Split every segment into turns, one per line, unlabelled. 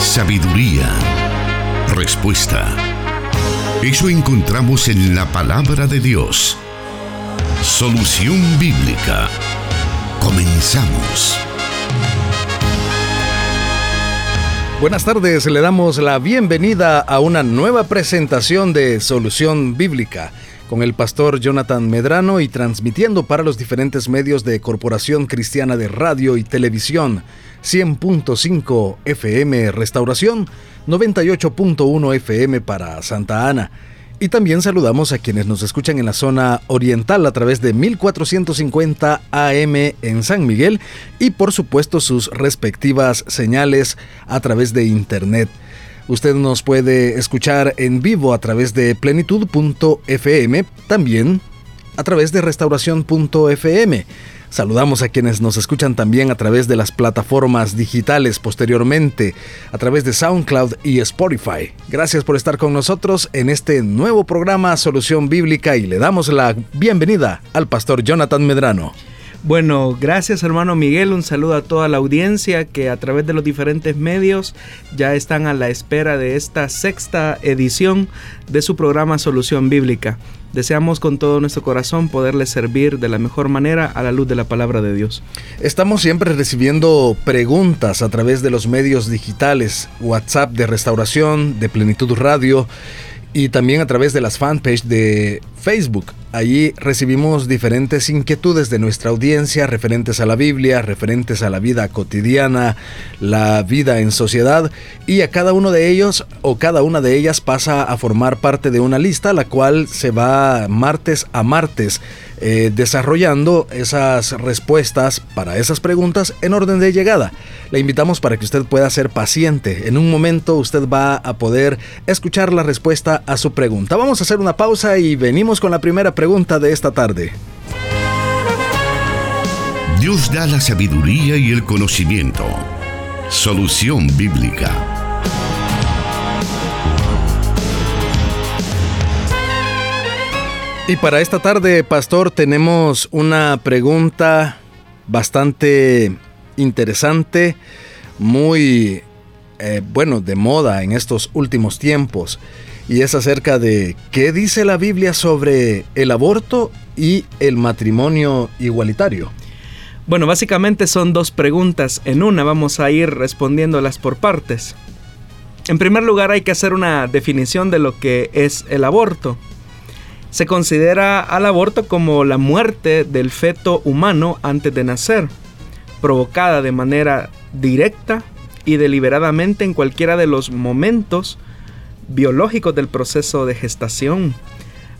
sabiduría, respuesta. Eso encontramos en la palabra de Dios. Solución bíblica. Comenzamos.
Buenas tardes, le damos la bienvenida a una nueva presentación de Solución Bíblica con el pastor Jonathan Medrano y transmitiendo para los diferentes medios de Corporación Cristiana de Radio y Televisión 100.5 FM Restauración, 98.1 FM para Santa Ana. Y también saludamos a quienes nos escuchan en la zona oriental a través de 1450 AM en San Miguel y por supuesto sus respectivas señales a través de Internet. Usted nos puede escuchar en vivo a través de plenitud.fm, también a través de restauración.fm. Saludamos a quienes nos escuchan también a través de las plataformas digitales posteriormente, a través de SoundCloud y Spotify. Gracias por estar con nosotros en este nuevo programa Solución Bíblica y le damos la bienvenida al pastor Jonathan Medrano.
Bueno, gracias hermano Miguel, un saludo a toda la audiencia que a través de los diferentes medios ya están a la espera de esta sexta edición de su programa Solución Bíblica. Deseamos con todo nuestro corazón poderles servir de la mejor manera a la luz de la palabra de Dios.
Estamos siempre recibiendo preguntas a través de los medios digitales, WhatsApp de Restauración, de Plenitud Radio y también a través de las fanpage de Facebook. Allí recibimos diferentes inquietudes de nuestra audiencia referentes a la Biblia, referentes a la vida cotidiana, la vida en sociedad y a cada uno de ellos o cada una de ellas pasa a formar parte de una lista la cual se va martes a martes eh, desarrollando esas respuestas para esas preguntas en orden de llegada. Le invitamos para que usted pueda ser paciente. En un momento usted va a poder escuchar la respuesta a su pregunta. Vamos a hacer una pausa y venimos con la primera pregunta de esta tarde.
Dios da la sabiduría y el conocimiento. Solución bíblica.
Y para esta tarde, pastor, tenemos una pregunta bastante interesante, muy, eh, bueno, de moda en estos últimos tiempos. Y es acerca de qué dice la Biblia sobre el aborto y el matrimonio igualitario.
Bueno, básicamente son dos preguntas. En una vamos a ir respondiéndolas por partes. En primer lugar hay que hacer una definición de lo que es el aborto. Se considera al aborto como la muerte del feto humano antes de nacer, provocada de manera directa y deliberadamente en cualquiera de los momentos biológicos del proceso de gestación,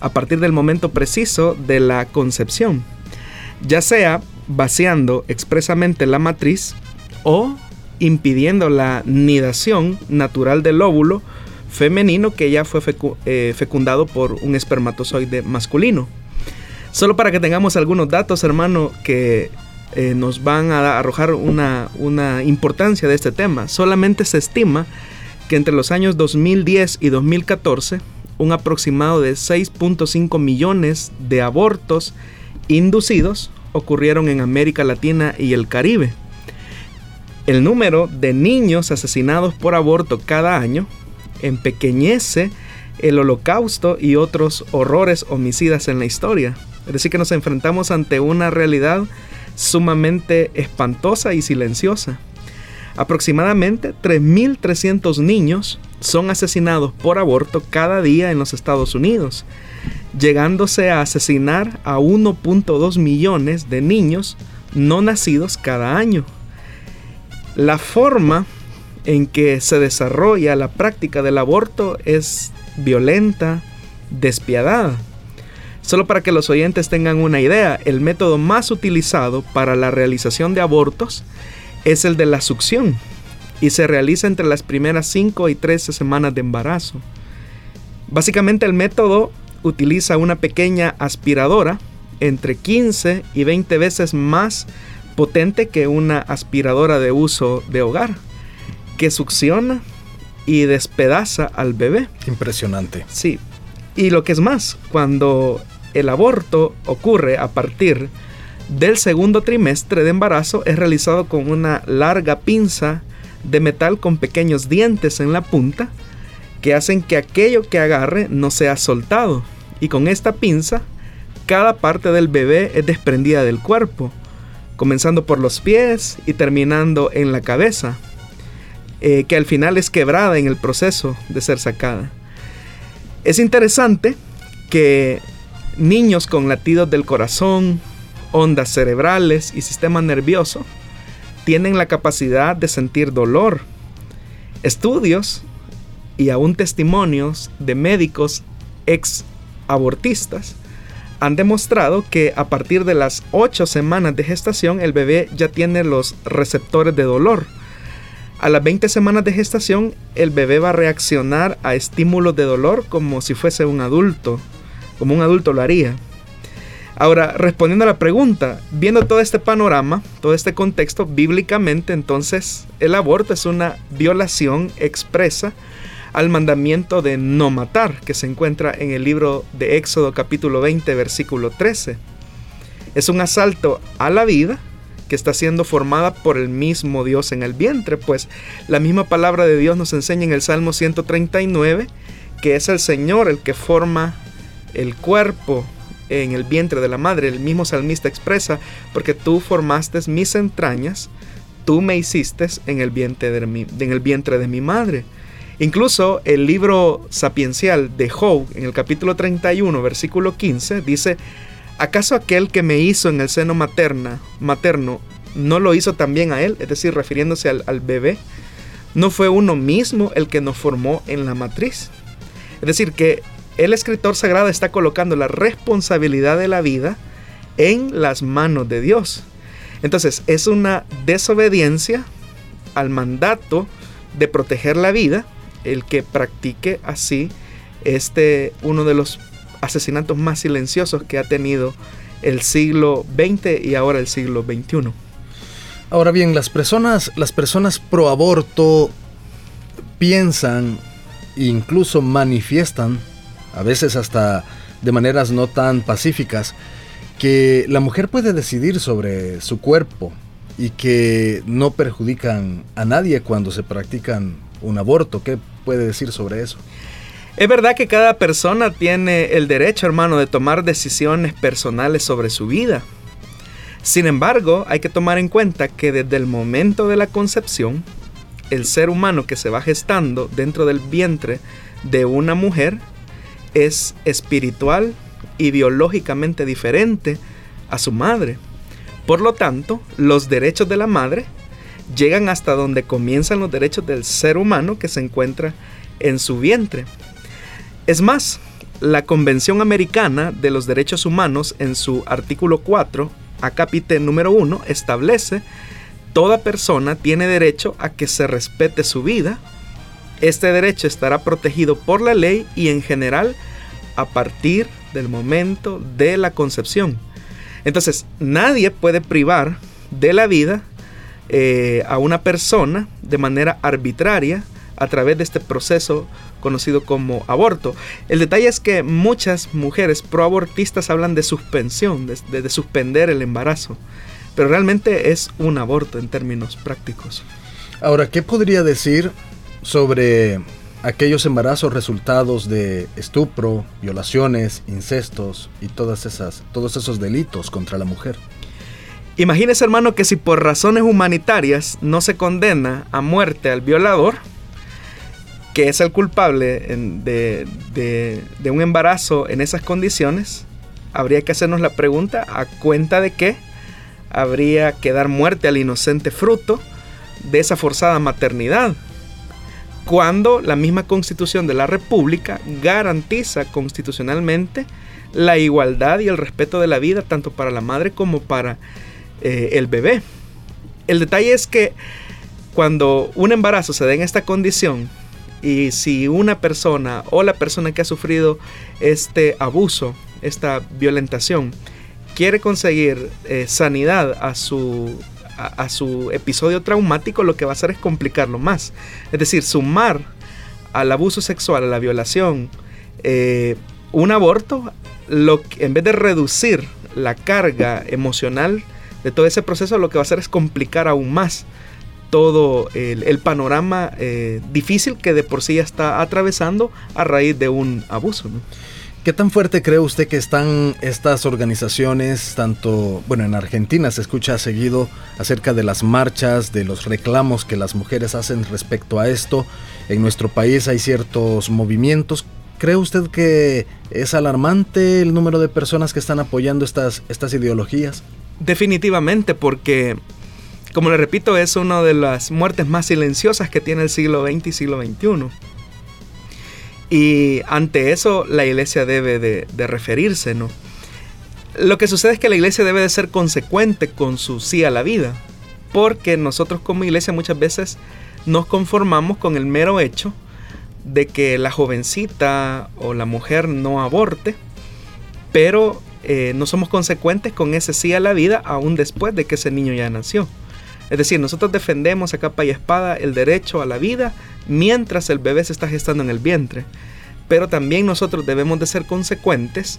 a partir del momento preciso de la concepción, ya sea vaciando expresamente la matriz o impidiendo la nidación natural del óvulo femenino que ya fue eh, fecundado por un espermatozoide masculino. Solo para que tengamos algunos datos, hermano, que eh, nos van a arrojar una, una importancia de este tema. Solamente se estima que entre los años 2010 y 2014, un aproximado de 6.5 millones de abortos inducidos ocurrieron en América Latina y el Caribe. El número de niños asesinados por aborto cada año empequeñece el holocausto y otros horrores homicidas en la historia. Es decir, que nos enfrentamos ante una realidad sumamente espantosa y silenciosa. Aproximadamente 3.300 niños son asesinados por aborto cada día en los Estados Unidos, llegándose a asesinar a 1.2 millones de niños no nacidos cada año. La forma en que se desarrolla la práctica del aborto es violenta, despiadada. Solo para que los oyentes tengan una idea, el método más utilizado para la realización de abortos es el de la succión y se realiza entre las primeras 5 y 13 semanas de embarazo. Básicamente el método utiliza una pequeña aspiradora entre 15 y 20 veces más potente que una aspiradora de uso de hogar que succiona y despedaza al bebé.
Impresionante.
Sí. Y lo que es más, cuando el aborto ocurre a partir del segundo trimestre de embarazo, es realizado con una larga pinza de metal con pequeños dientes en la punta que hacen que aquello que agarre no sea soltado. Y con esta pinza, cada parte del bebé es desprendida del cuerpo, comenzando por los pies y terminando en la cabeza, eh, que al final es quebrada en el proceso de ser sacada. Es interesante que niños con latidos del corazón, ondas cerebrales y sistema nervioso tienen la capacidad de sentir dolor. Estudios y aún testimonios de médicos ex abortistas han demostrado que a partir de las 8 semanas de gestación el bebé ya tiene los receptores de dolor. A las 20 semanas de gestación el bebé va a reaccionar a estímulos de dolor como si fuese un adulto, como un adulto lo haría. Ahora, respondiendo a la pregunta, viendo todo este panorama, todo este contexto, bíblicamente entonces el aborto es una violación expresa al mandamiento de no matar, que se encuentra en el libro de Éxodo capítulo 20, versículo 13. Es un asalto a la vida que está siendo formada por el mismo Dios en el vientre, pues la misma palabra de Dios nos enseña en el Salmo 139 que es el Señor el que forma el cuerpo en el vientre de la madre. El mismo salmista expresa, porque tú formaste mis entrañas, tú me hiciste en el vientre de mi, madre. Incluso el libro sapiencial de Job, en el capítulo 31, versículo 15, dice, ¿acaso aquel que me hizo en el seno materna, materno no lo hizo también a él? Es decir, refiriéndose al, al bebé. ¿No fue uno mismo el que nos formó en la matriz? Es decir, que el escritor sagrado está colocando la responsabilidad de la vida en las manos de Dios. Entonces es una desobediencia al mandato de proteger la vida el que practique así este uno de los asesinatos más silenciosos que ha tenido el siglo XX y ahora el siglo XXI.
Ahora bien, las personas, las personas pro aborto piensan e incluso manifiestan a veces hasta de maneras no tan pacíficas, que la mujer puede decidir sobre su cuerpo y que no perjudican a nadie cuando se practican un aborto. ¿Qué puede decir sobre eso?
Es verdad que cada persona tiene el derecho, hermano, de tomar decisiones personales sobre su vida. Sin embargo, hay que tomar en cuenta que desde el momento de la concepción, el ser humano que se va gestando dentro del vientre de una mujer es espiritual y biológicamente diferente a su madre. Por lo tanto, los derechos de la madre llegan hasta donde comienzan los derechos del ser humano que se encuentra en su vientre. Es más, la Convención Americana de los Derechos Humanos en su artículo 4, acápite número 1, establece toda persona tiene derecho a que se respete su vida, este derecho estará protegido por la ley y en general a partir del momento de la concepción. Entonces, nadie puede privar de la vida eh, a una persona de manera arbitraria a través de este proceso conocido como aborto. El detalle es que muchas mujeres proabortistas hablan de suspensión, de suspender el embarazo, pero realmente es un aborto en términos prácticos.
Ahora, ¿qué podría decir sobre aquellos embarazos resultados de estupro, violaciones, incestos y todas esas, todos esos delitos contra la mujer.
Imagínese hermano que si por razones humanitarias no se condena a muerte al violador, que es el culpable de, de un embarazo en esas condiciones, habría que hacernos la pregunta a cuenta de qué habría que dar muerte al inocente fruto de esa forzada maternidad cuando la misma constitución de la República garantiza constitucionalmente la igualdad y el respeto de la vida tanto para la madre como para eh, el bebé. El detalle es que cuando un embarazo se da en esta condición y si una persona o la persona que ha sufrido este abuso, esta violentación, quiere conseguir eh, sanidad a su a, su episodio traumático, lo que va a hacer es complicarlo más. Es decir, sumar al abuso sexual, a la violación, eh, un aborto, lo en vez de reducir la carga emocional de todo ese proceso, lo que va a hacer es complicar aún más todo el, panorama eh, difícil que de por sí ya está atravesando a raíz de un abuso.
¿Qué tan fuerte cree usted que están estas organizaciones, tanto, bueno, en Argentina se escucha seguido acerca de las marchas, de los reclamos que las mujeres hacen respecto a esto? En nuestro país hay ciertos movimientos. ¿Cree usted que es alarmante el número de personas que están apoyando estas, estas ideologías?
Definitivamente, porque, como le repito, es una de las muertes más silenciosas que tiene el siglo XX y siglo XXI. Y ante eso la iglesia debe de, de, referirse, ¿no? Lo que sucede es que la iglesia debe de ser consecuente con su sí a la vida, porque nosotros como iglesia muchas veces nos conformamos con el mero hecho de que la jovencita o la mujer no aborte, pero eh, no somos consecuentes con ese sí a la vida aún después de que ese niño ya nació. Es decir, nosotros defendemos a capa y espada el derecho a la vida mientras el bebé se está gestando en el vientre. Pero también nosotros debemos de ser consecuentes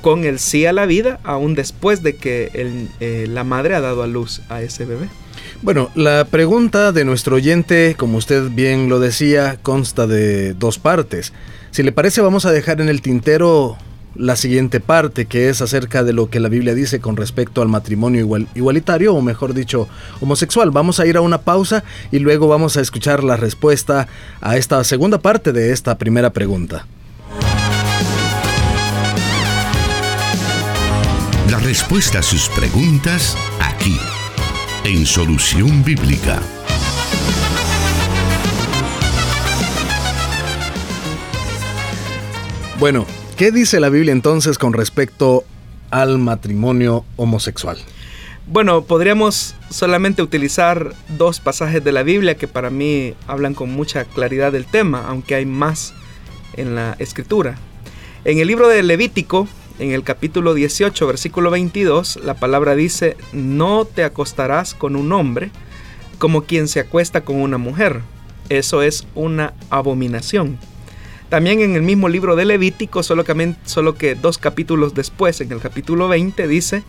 con el sí a la vida aún después de que eh, la madre ha dado a luz a ese bebé.
Bueno, la pregunta de nuestro oyente, como usted bien lo decía, consta de dos partes. Si le parece, vamos a dejar en el tintero la siguiente parte, que es acerca de lo que la Biblia dice con respecto al matrimonio igualitario, o mejor dicho, homosexual. Vamos a ir a una pausa y luego vamos a escuchar la respuesta a esta segunda parte de esta primera pregunta.
La respuesta a sus preguntas aquí en Solución Bíblica.
Bueno, ¿qué dice la Biblia entonces con respecto al matrimonio homosexual?
Bueno, podríamos solamente utilizar dos pasajes de la Biblia que para mí hablan con mucha claridad del tema, aunque hay más en la escritura. En el libro de Levítico, en el capítulo 18, versículo 22, la palabra dice, no te acostarás con un hombre como quien se acuesta con una mujer. Eso es una abominación. También en el mismo libro de Levítico, solo que, dos capítulos después, en el capítulo 20, dice,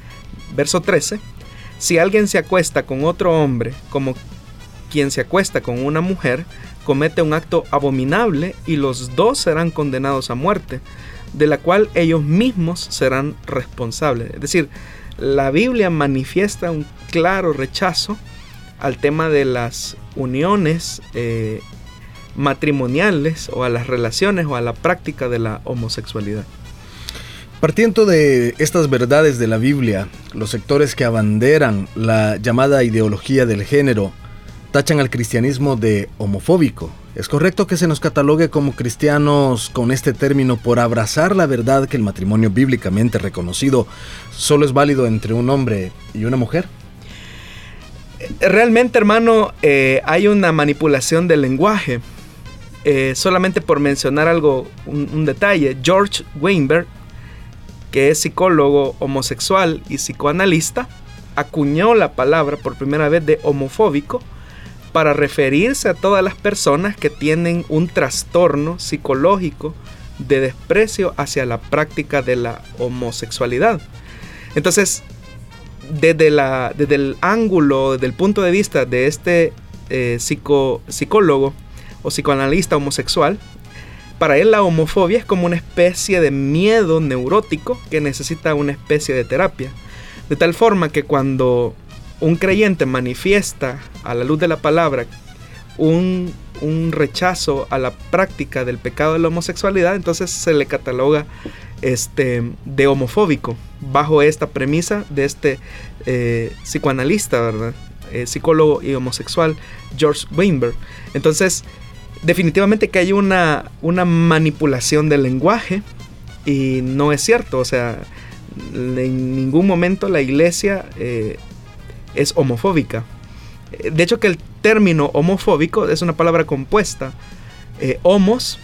verso 13, si alguien se acuesta con otro hombre como quien se acuesta con una mujer, comete un acto abominable y los dos serán condenados a muerte de la cual ellos mismos serán responsables. Es decir, la Biblia manifiesta un claro rechazo al tema de las uniones eh, matrimoniales o a las relaciones o a la práctica de la homosexualidad.
Partiendo de estas verdades de la Biblia, los sectores que abanderan la llamada ideología del género tachan al cristianismo de homofóbico ¿Es correcto que se nos catalogue como cristianos con este término por abrazar la verdad que el matrimonio bíblicamente reconocido solo es válido entre un hombre y una mujer?
Realmente, hermano, eh, hay una manipulación del lenguaje. Eh, solamente por mencionar algo, un, detalle, George Weinberg, que es psicólogo homosexual y psicoanalista, acuñó la palabra por primera vez de homofóbico para referirse a todas las personas que tienen un trastorno psicológico de desprecio hacia la práctica de la homosexualidad. Entonces, desde, la, desde el ángulo, desde el punto de vista de este eh, psicólogo o psicoanalista homosexual, para él la homofobia es como una especie de miedo neurótico que necesita una especie de terapia. De tal forma que cuando un creyente manifiesta a la luz de la palabra un, rechazo a la práctica del pecado de la homosexualidad, entonces se le cataloga este, de homofóbico bajo esta premisa de este eh, psicoanalista, ¿verdad? Eh, psicólogo y homosexual George Weinberg. Entonces, definitivamente que hay una, una manipulación del lenguaje y no es cierto, o sea, en ningún momento la iglesia eh, es homofóbica. Eh, de hecho que el término homofóbico es una palabra compuesta. Eh, homos,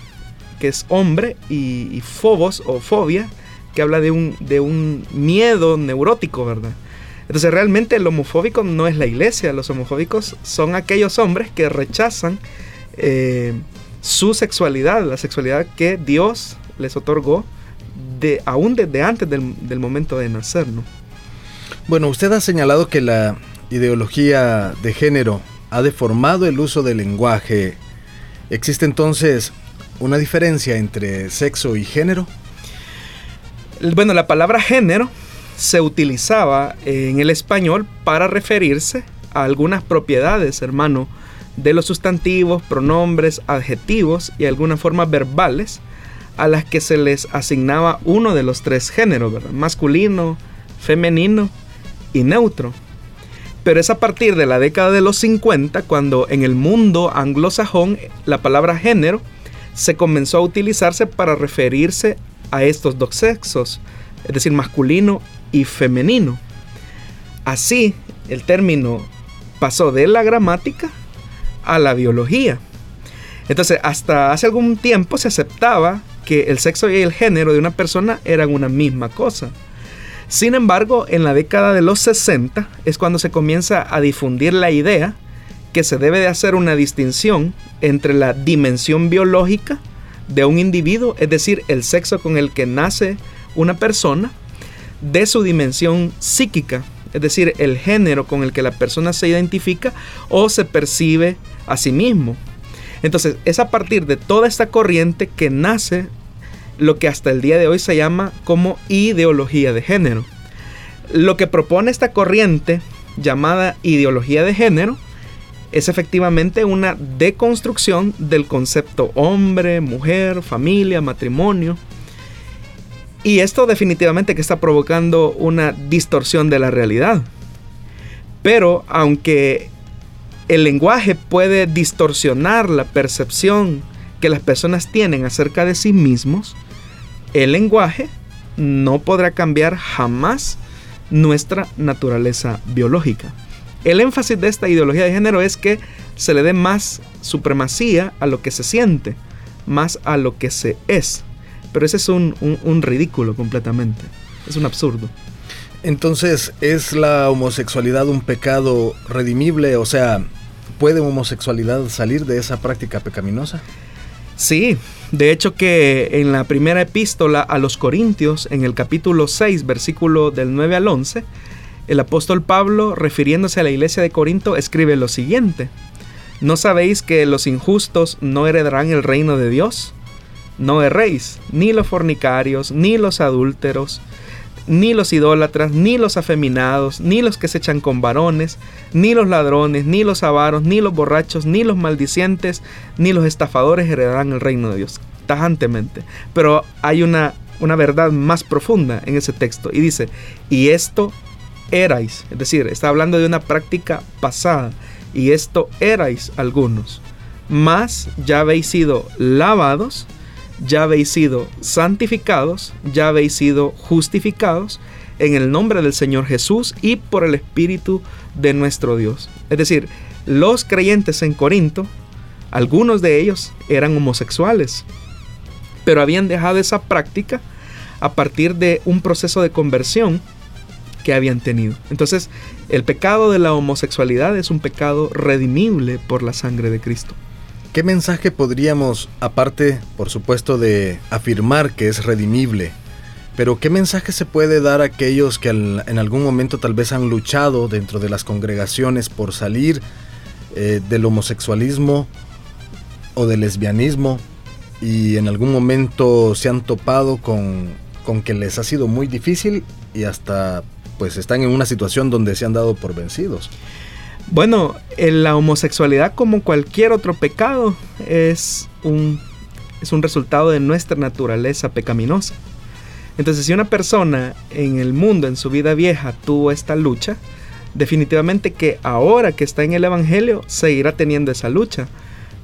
que es hombre, y, phobos o fobia, que habla de un, de un miedo neurótico, ¿verdad? Entonces realmente el homofóbico no es la iglesia, los homofóbicos son aquellos hombres que rechazan eh, su sexualidad, la sexualidad que Dios les otorgó de, aún desde antes del, del momento de nacer, ¿no?
Bueno, usted ha señalado que la ideología de género ha deformado el uso del lenguaje. ¿Existe entonces una diferencia entre sexo y género?
Bueno, la palabra género se utilizaba en el español para referirse a algunas propiedades, hermano, de los sustantivos, pronombres, adjetivos y algunas formas verbales a las que se les asignaba uno de los tres géneros, masculino, femenino y neutro. Pero es a partir de la década de los 50 cuando en el mundo anglosajón la palabra género se comenzó a utilizarse para referirse a estos dos sexos, es decir, masculino y femenino. Así, el término pasó de la gramática a la biología. Entonces, hasta hace algún tiempo se aceptaba que el sexo y el género de una persona eran una misma cosa. Sin embargo, en la década de los 60 es cuando se comienza a difundir la idea que se debe de hacer una distinción entre la dimensión biológica de un individuo, es decir, el sexo con el que nace una persona, de su dimensión psíquica, es decir, el género con el que la persona se identifica o se percibe a sí mismo. Entonces, es a partir de toda esta corriente que nace lo que hasta el día de hoy se llama como ideología de género. Lo que propone esta corriente llamada ideología de género es efectivamente una deconstrucción del concepto hombre, mujer, familia, matrimonio. Y esto definitivamente que está provocando una distorsión de la realidad. Pero aunque el lenguaje puede distorsionar la percepción que las personas tienen acerca de sí mismos, el lenguaje no podrá cambiar jamás nuestra naturaleza biológica. El énfasis de esta ideología de género es que se le dé más supremacía a lo que se siente, más a lo que se es. Pero ese es un, un ridículo completamente. Es un absurdo.
Entonces, ¿es la homosexualidad un pecado redimible? O sea, ¿puede homosexualidad salir de esa práctica pecaminosa?
Sí, de hecho que en la primera epístola a los Corintios, en el capítulo 6, versículo del 9 al 11, el apóstol Pablo, refiriéndose a la iglesia de Corinto, escribe lo siguiente. ¿No sabéis que los injustos no heredarán el reino de Dios? No erréis, ni los fornicarios, ni los adúlteros, ni los idólatras, ni los afeminados, ni los que se echan con varones, ni los ladrones, ni los avaros, ni los borrachos, ni los maldicientes, ni los estafadores heredarán el reino de Dios. Tajantemente. Pero hay una, una verdad más profunda en ese texto. Y dice, y esto erais, es decir, está hablando de una práctica pasada, y esto erais algunos, mas ya habéis sido lavados, ya habéis sido santificados, ya habéis sido justificados en el nombre del Señor Jesús y por el Espíritu de nuestro Dios. Es decir, los creyentes en Corinto, algunos de ellos eran homosexuales, pero habían dejado esa práctica a partir de un proceso de conversión que habían tenido. Entonces, el pecado de la homosexualidad es un pecado redimible por la sangre de Cristo.
¿Qué mensaje podríamos, aparte, por supuesto, de afirmar que es redimible, pero qué mensaje se puede dar a aquellos que en algún momento tal vez han luchado dentro de las congregaciones por salir eh, del homosexualismo o del lesbianismo y en algún momento se han topado con, con que les ha sido muy difícil y hasta pues están en una situación donde se han dado por vencidos?
Bueno, la homosexualidad como cualquier otro pecado es un, es un resultado de nuestra naturaleza pecaminosa. Entonces, si una persona en el mundo, en su vida vieja, tuvo esta lucha, definitivamente que ahora que está en el Evangelio, seguirá teniendo esa lucha.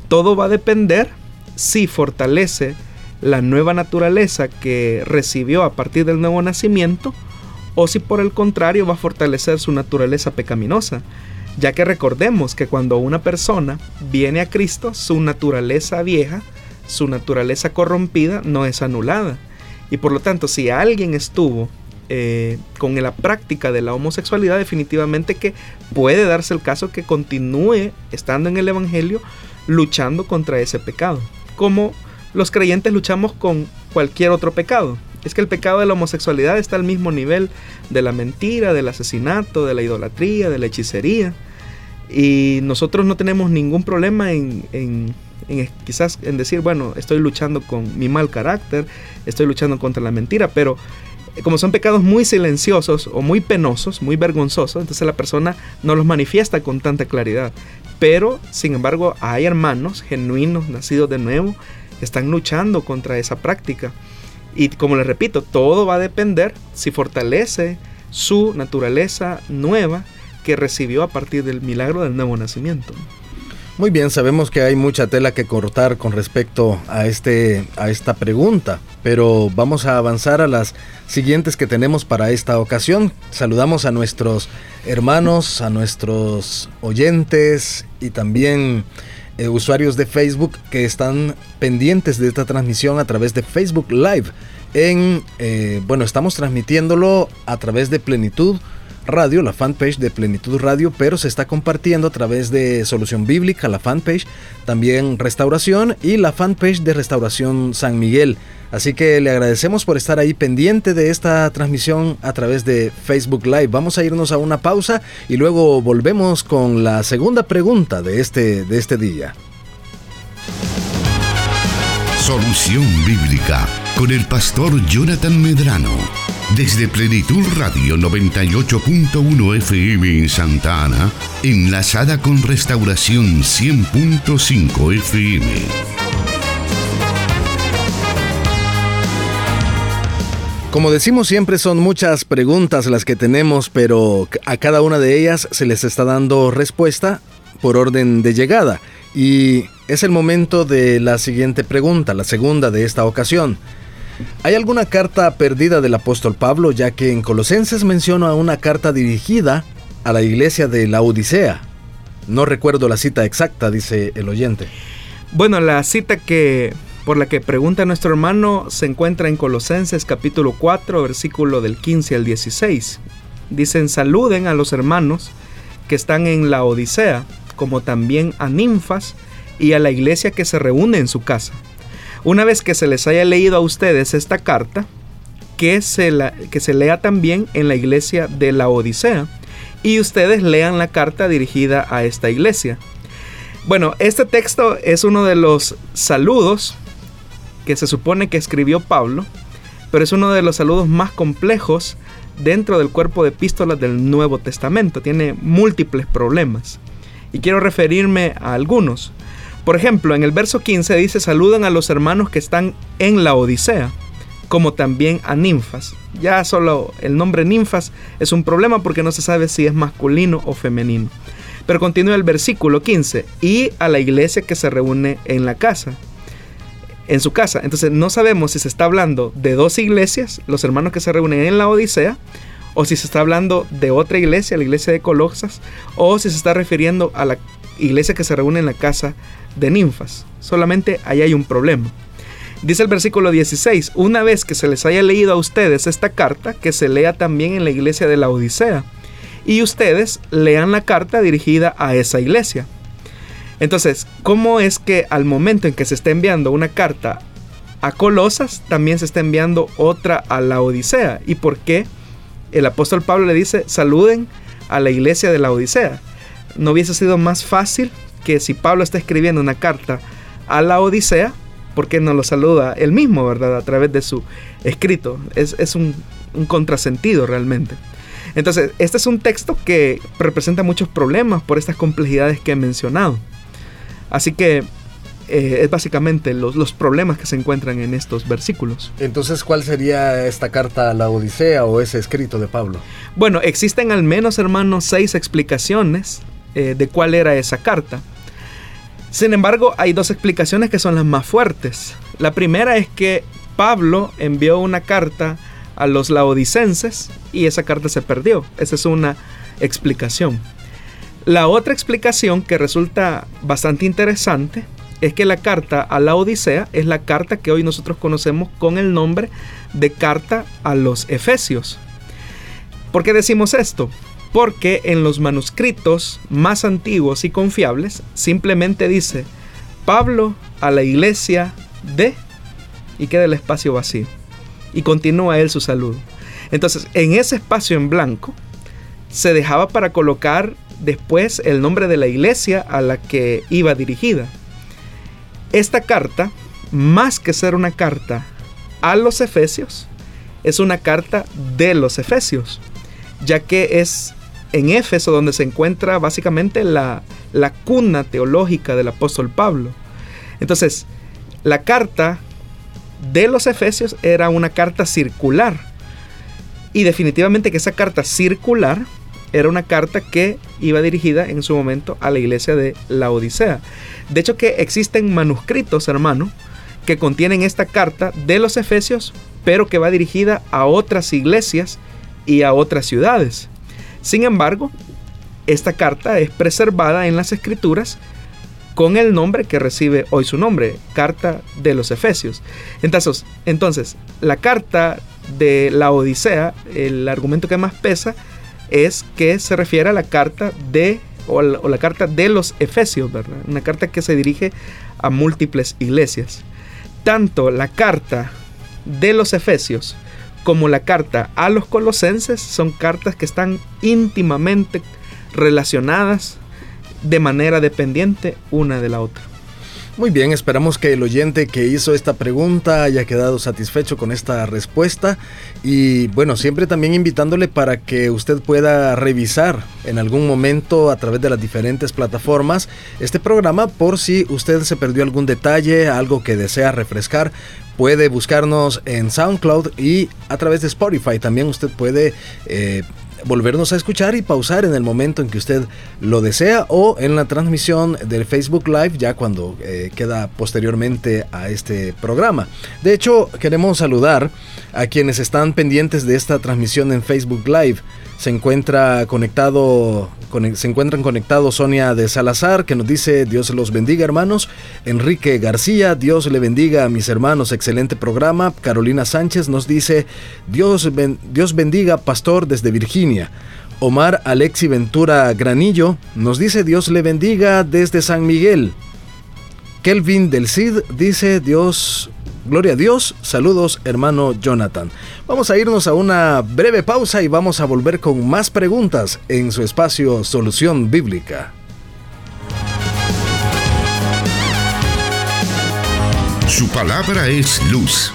Todo va a depender si fortalece la nueva naturaleza que recibió a partir del nuevo nacimiento o si por el contrario va a fortalecer su naturaleza pecaminosa ya que recordemos que cuando una persona viene a Cristo, su naturaleza vieja, su naturaleza corrompida no es anulada. Y por lo tanto, si alguien estuvo eh, con la práctica de la homosexualidad, definitivamente que puede darse el caso que continúe estando en el Evangelio luchando contra ese pecado. Como los creyentes luchamos con cualquier otro pecado. Es que el pecado de la homosexualidad está al mismo nivel de la mentira, del asesinato, de la idolatría, de la hechicería. Y nosotros no tenemos ningún problema en, quizás en decir, bueno, estoy luchando con mi mal carácter, estoy luchando contra la mentira, pero como son pecados muy silenciosos o muy penosos, muy vergonzosos, entonces la persona no los manifiesta con tanta claridad. Pero, sin embargo, hay hermanos genuinos, nacidos de nuevo, que están luchando contra esa práctica. Y como les repito, todo va a depender si fortalece su naturaleza nueva que recibió a partir del milagro del nuevo nacimiento.
Muy bien, sabemos que hay mucha tela que cortar con respecto a, este, a esta pregunta, pero vamos a avanzar a las siguientes que tenemos para esta ocasión. Saludamos a nuestros hermanos, a nuestros oyentes y también eh, usuarios de Facebook que están pendientes de esta transmisión a través de Facebook Live. En, eh, bueno, estamos transmitiéndolo a través de Plenitud Radio, la fanpage de Plenitud Radio, pero se está compartiendo a través de Solución Bíblica, la fanpage, también Restauración y la fanpage de Restauración San Miguel. Así que le agradecemos por estar ahí pendiente de esta transmisión a través de Facebook Live. Vamos a irnos a una pausa y luego volvemos con la segunda pregunta de este, de este día.
Solución Bíblica con el pastor Jonathan Medrano. Desde Plenitud Radio 98.1 FM en Santa Ana, enlazada con Restauración 100.5 FM.
Como decimos siempre son muchas preguntas las que tenemos, pero a cada una de ellas se les está dando respuesta por orden de llegada. Y es el momento de la siguiente pregunta, la segunda de esta ocasión. ¿Hay alguna carta perdida del apóstol Pablo, ya que en Colosenses menciona una carta dirigida a la iglesia de la Odisea? No recuerdo la cita exacta, dice el oyente.
Bueno, la cita que por la que pregunta nuestro hermano se encuentra en Colosenses capítulo 4, versículo del 15 al 16. Dicen, saluden a los hermanos que están en la Odisea, como también a ninfas y a la iglesia que se reúne en su casa. Una vez que se les haya leído a ustedes esta carta, que se, que se lea también en la iglesia de la Odisea y ustedes lean la carta dirigida a esta iglesia. Bueno, este texto es uno de los saludos que se supone que escribió Pablo, pero es uno de los saludos más complejos dentro del cuerpo de epístolas del Nuevo Testamento. Tiene múltiples problemas. Y quiero referirme a algunos. Por ejemplo, en el verso 15 dice, saludan a los hermanos que están en la Odisea, como también a ninfas. Ya solo el nombre ninfas es un problema porque no se sabe si es masculino o femenino. Pero continúa el versículo 15, y a la iglesia que se reúne en la casa en su casa. Entonces no sabemos si se está hablando de dos iglesias, los hermanos que se reúnen en la Odisea, o si se está hablando de otra iglesia, la iglesia de Colosas, o si se está refiriendo a la iglesia que se reúne en la casa de ninfas. Solamente ahí hay un problema. Dice el versículo 16, una vez que se les haya leído a ustedes esta carta, que se lea también en la iglesia de la Odisea, y ustedes lean la carta dirigida a esa iglesia. Entonces, ¿cómo es que al momento en que se está enviando una carta a Colosas, también se está enviando otra a la Odisea? ¿Y por qué el apóstol Pablo le dice, saluden a la iglesia de la Odisea? ¿No hubiese sido más fácil que si Pablo está escribiendo una carta a la Odisea, ¿por qué no lo saluda él mismo, verdad? A través de su escrito. Es, un, un contrasentido realmente. Entonces, este es un texto que representa muchos problemas por estas complejidades que he mencionado. Así que eh, es básicamente los, los, problemas que se encuentran en estos versículos.
Entonces, ¿cuál sería esta carta a la Odisea o ese escrito de Pablo?
Bueno, existen al menos, hermanos, seis explicaciones eh, de cuál era esa carta. Sin embargo, hay dos explicaciones que son las más fuertes. La primera es que Pablo envió una carta a los laodicenses y esa carta se perdió. Esa es una explicación. La otra explicación que resulta bastante interesante es que la carta a la Odisea es la carta que hoy nosotros conocemos con el nombre de carta a los Efesios. ¿Por qué decimos esto? Porque en los manuscritos más antiguos y confiables simplemente dice Pablo a la iglesia de y queda el espacio vacío. Y continúa él su saludo. Entonces, en ese espacio en blanco se dejaba para colocar después el nombre de la iglesia a la que iba dirigida. Esta carta, más que ser una carta a los efesios, es una carta de los efesios, ya que es en Éfeso donde se encuentra básicamente la, la cuna teológica del apóstol Pablo. Entonces, la carta de los Efesios era una carta circular. Y definitivamente que esa carta circular era una carta que iba dirigida en su momento a la iglesia de la Odisea. De hecho que existen manuscritos, hermano, que contienen esta carta de los Efesios, pero que va dirigida a otras iglesias y a otras ciudades. Sin embargo, esta carta es preservada en las escrituras con el nombre que recibe hoy su nombre, Carta de los Efesios. Entonces, entonces, la carta de la Odisea, el argumento que más pesa es que se refiere a la carta de o la, carta de los Efesios, ¿verdad? Una carta que se dirige a múltiples iglesias. Tanto la carta de los Efesios como la carta a los Colosenses son cartas que están íntimamente relacionadas de manera dependiente una de la otra.
Muy bien, esperamos que el oyente que hizo esta pregunta haya quedado satisfecho con esta respuesta. Y bueno, siempre también invitándole para que usted pueda revisar en algún momento a través de las diferentes plataformas este programa por si usted se perdió algún detalle, algo que desea refrescar, puede buscarnos en SoundCloud y a través de Spotify. También usted puede... Eh, volvernos a escuchar y pausar en el momento en que usted lo desea o en la transmisión del Facebook Live ya cuando eh, queda posteriormente a este programa. De hecho, queremos saludar a quienes están pendientes de esta transmisión en Facebook Live se encuentra conectado, se encuentran conectados Sonia de Salazar, que nos dice Dios los bendiga hermanos. Enrique García, Dios le bendiga a mis hermanos, excelente programa. Carolina Sánchez nos dice Dios, Dios bendiga pastor desde Virginia. Omar Alexi Ventura Granillo nos dice Dios le bendiga desde San Miguel. Kelvin del Cid dice Dios Gloria a Dios, saludos hermano Jonathan. Vamos a irnos a una breve pausa y vamos a volver con más preguntas en su espacio Solución Bíblica.
Su palabra es luz.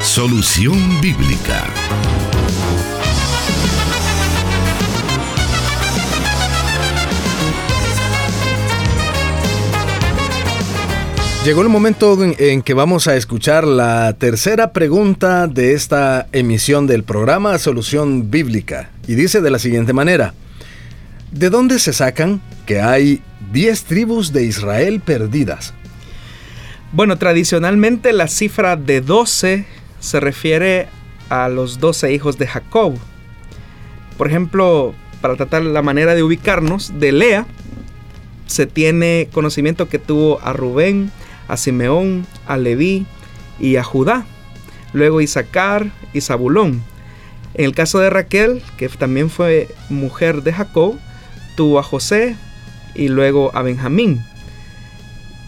Solución Bíblica.
Llegó el momento en, que vamos a escuchar la tercera pregunta de esta emisión del programa Solución Bíblica. Y dice de la siguiente manera, ¿de dónde se sacan que hay 10 tribus de Israel perdidas?
Bueno, tradicionalmente la cifra de 12 se refiere a los 12 hijos de Jacob. Por ejemplo, para tratar la manera de ubicarnos, de Lea se tiene conocimiento que tuvo a Rubén, a Simeón, a Leví y a Judá. Luego Isaacar y Zabulón. En el caso de Raquel, que también fue mujer de Jacob, tuvo a José y luego a Benjamín.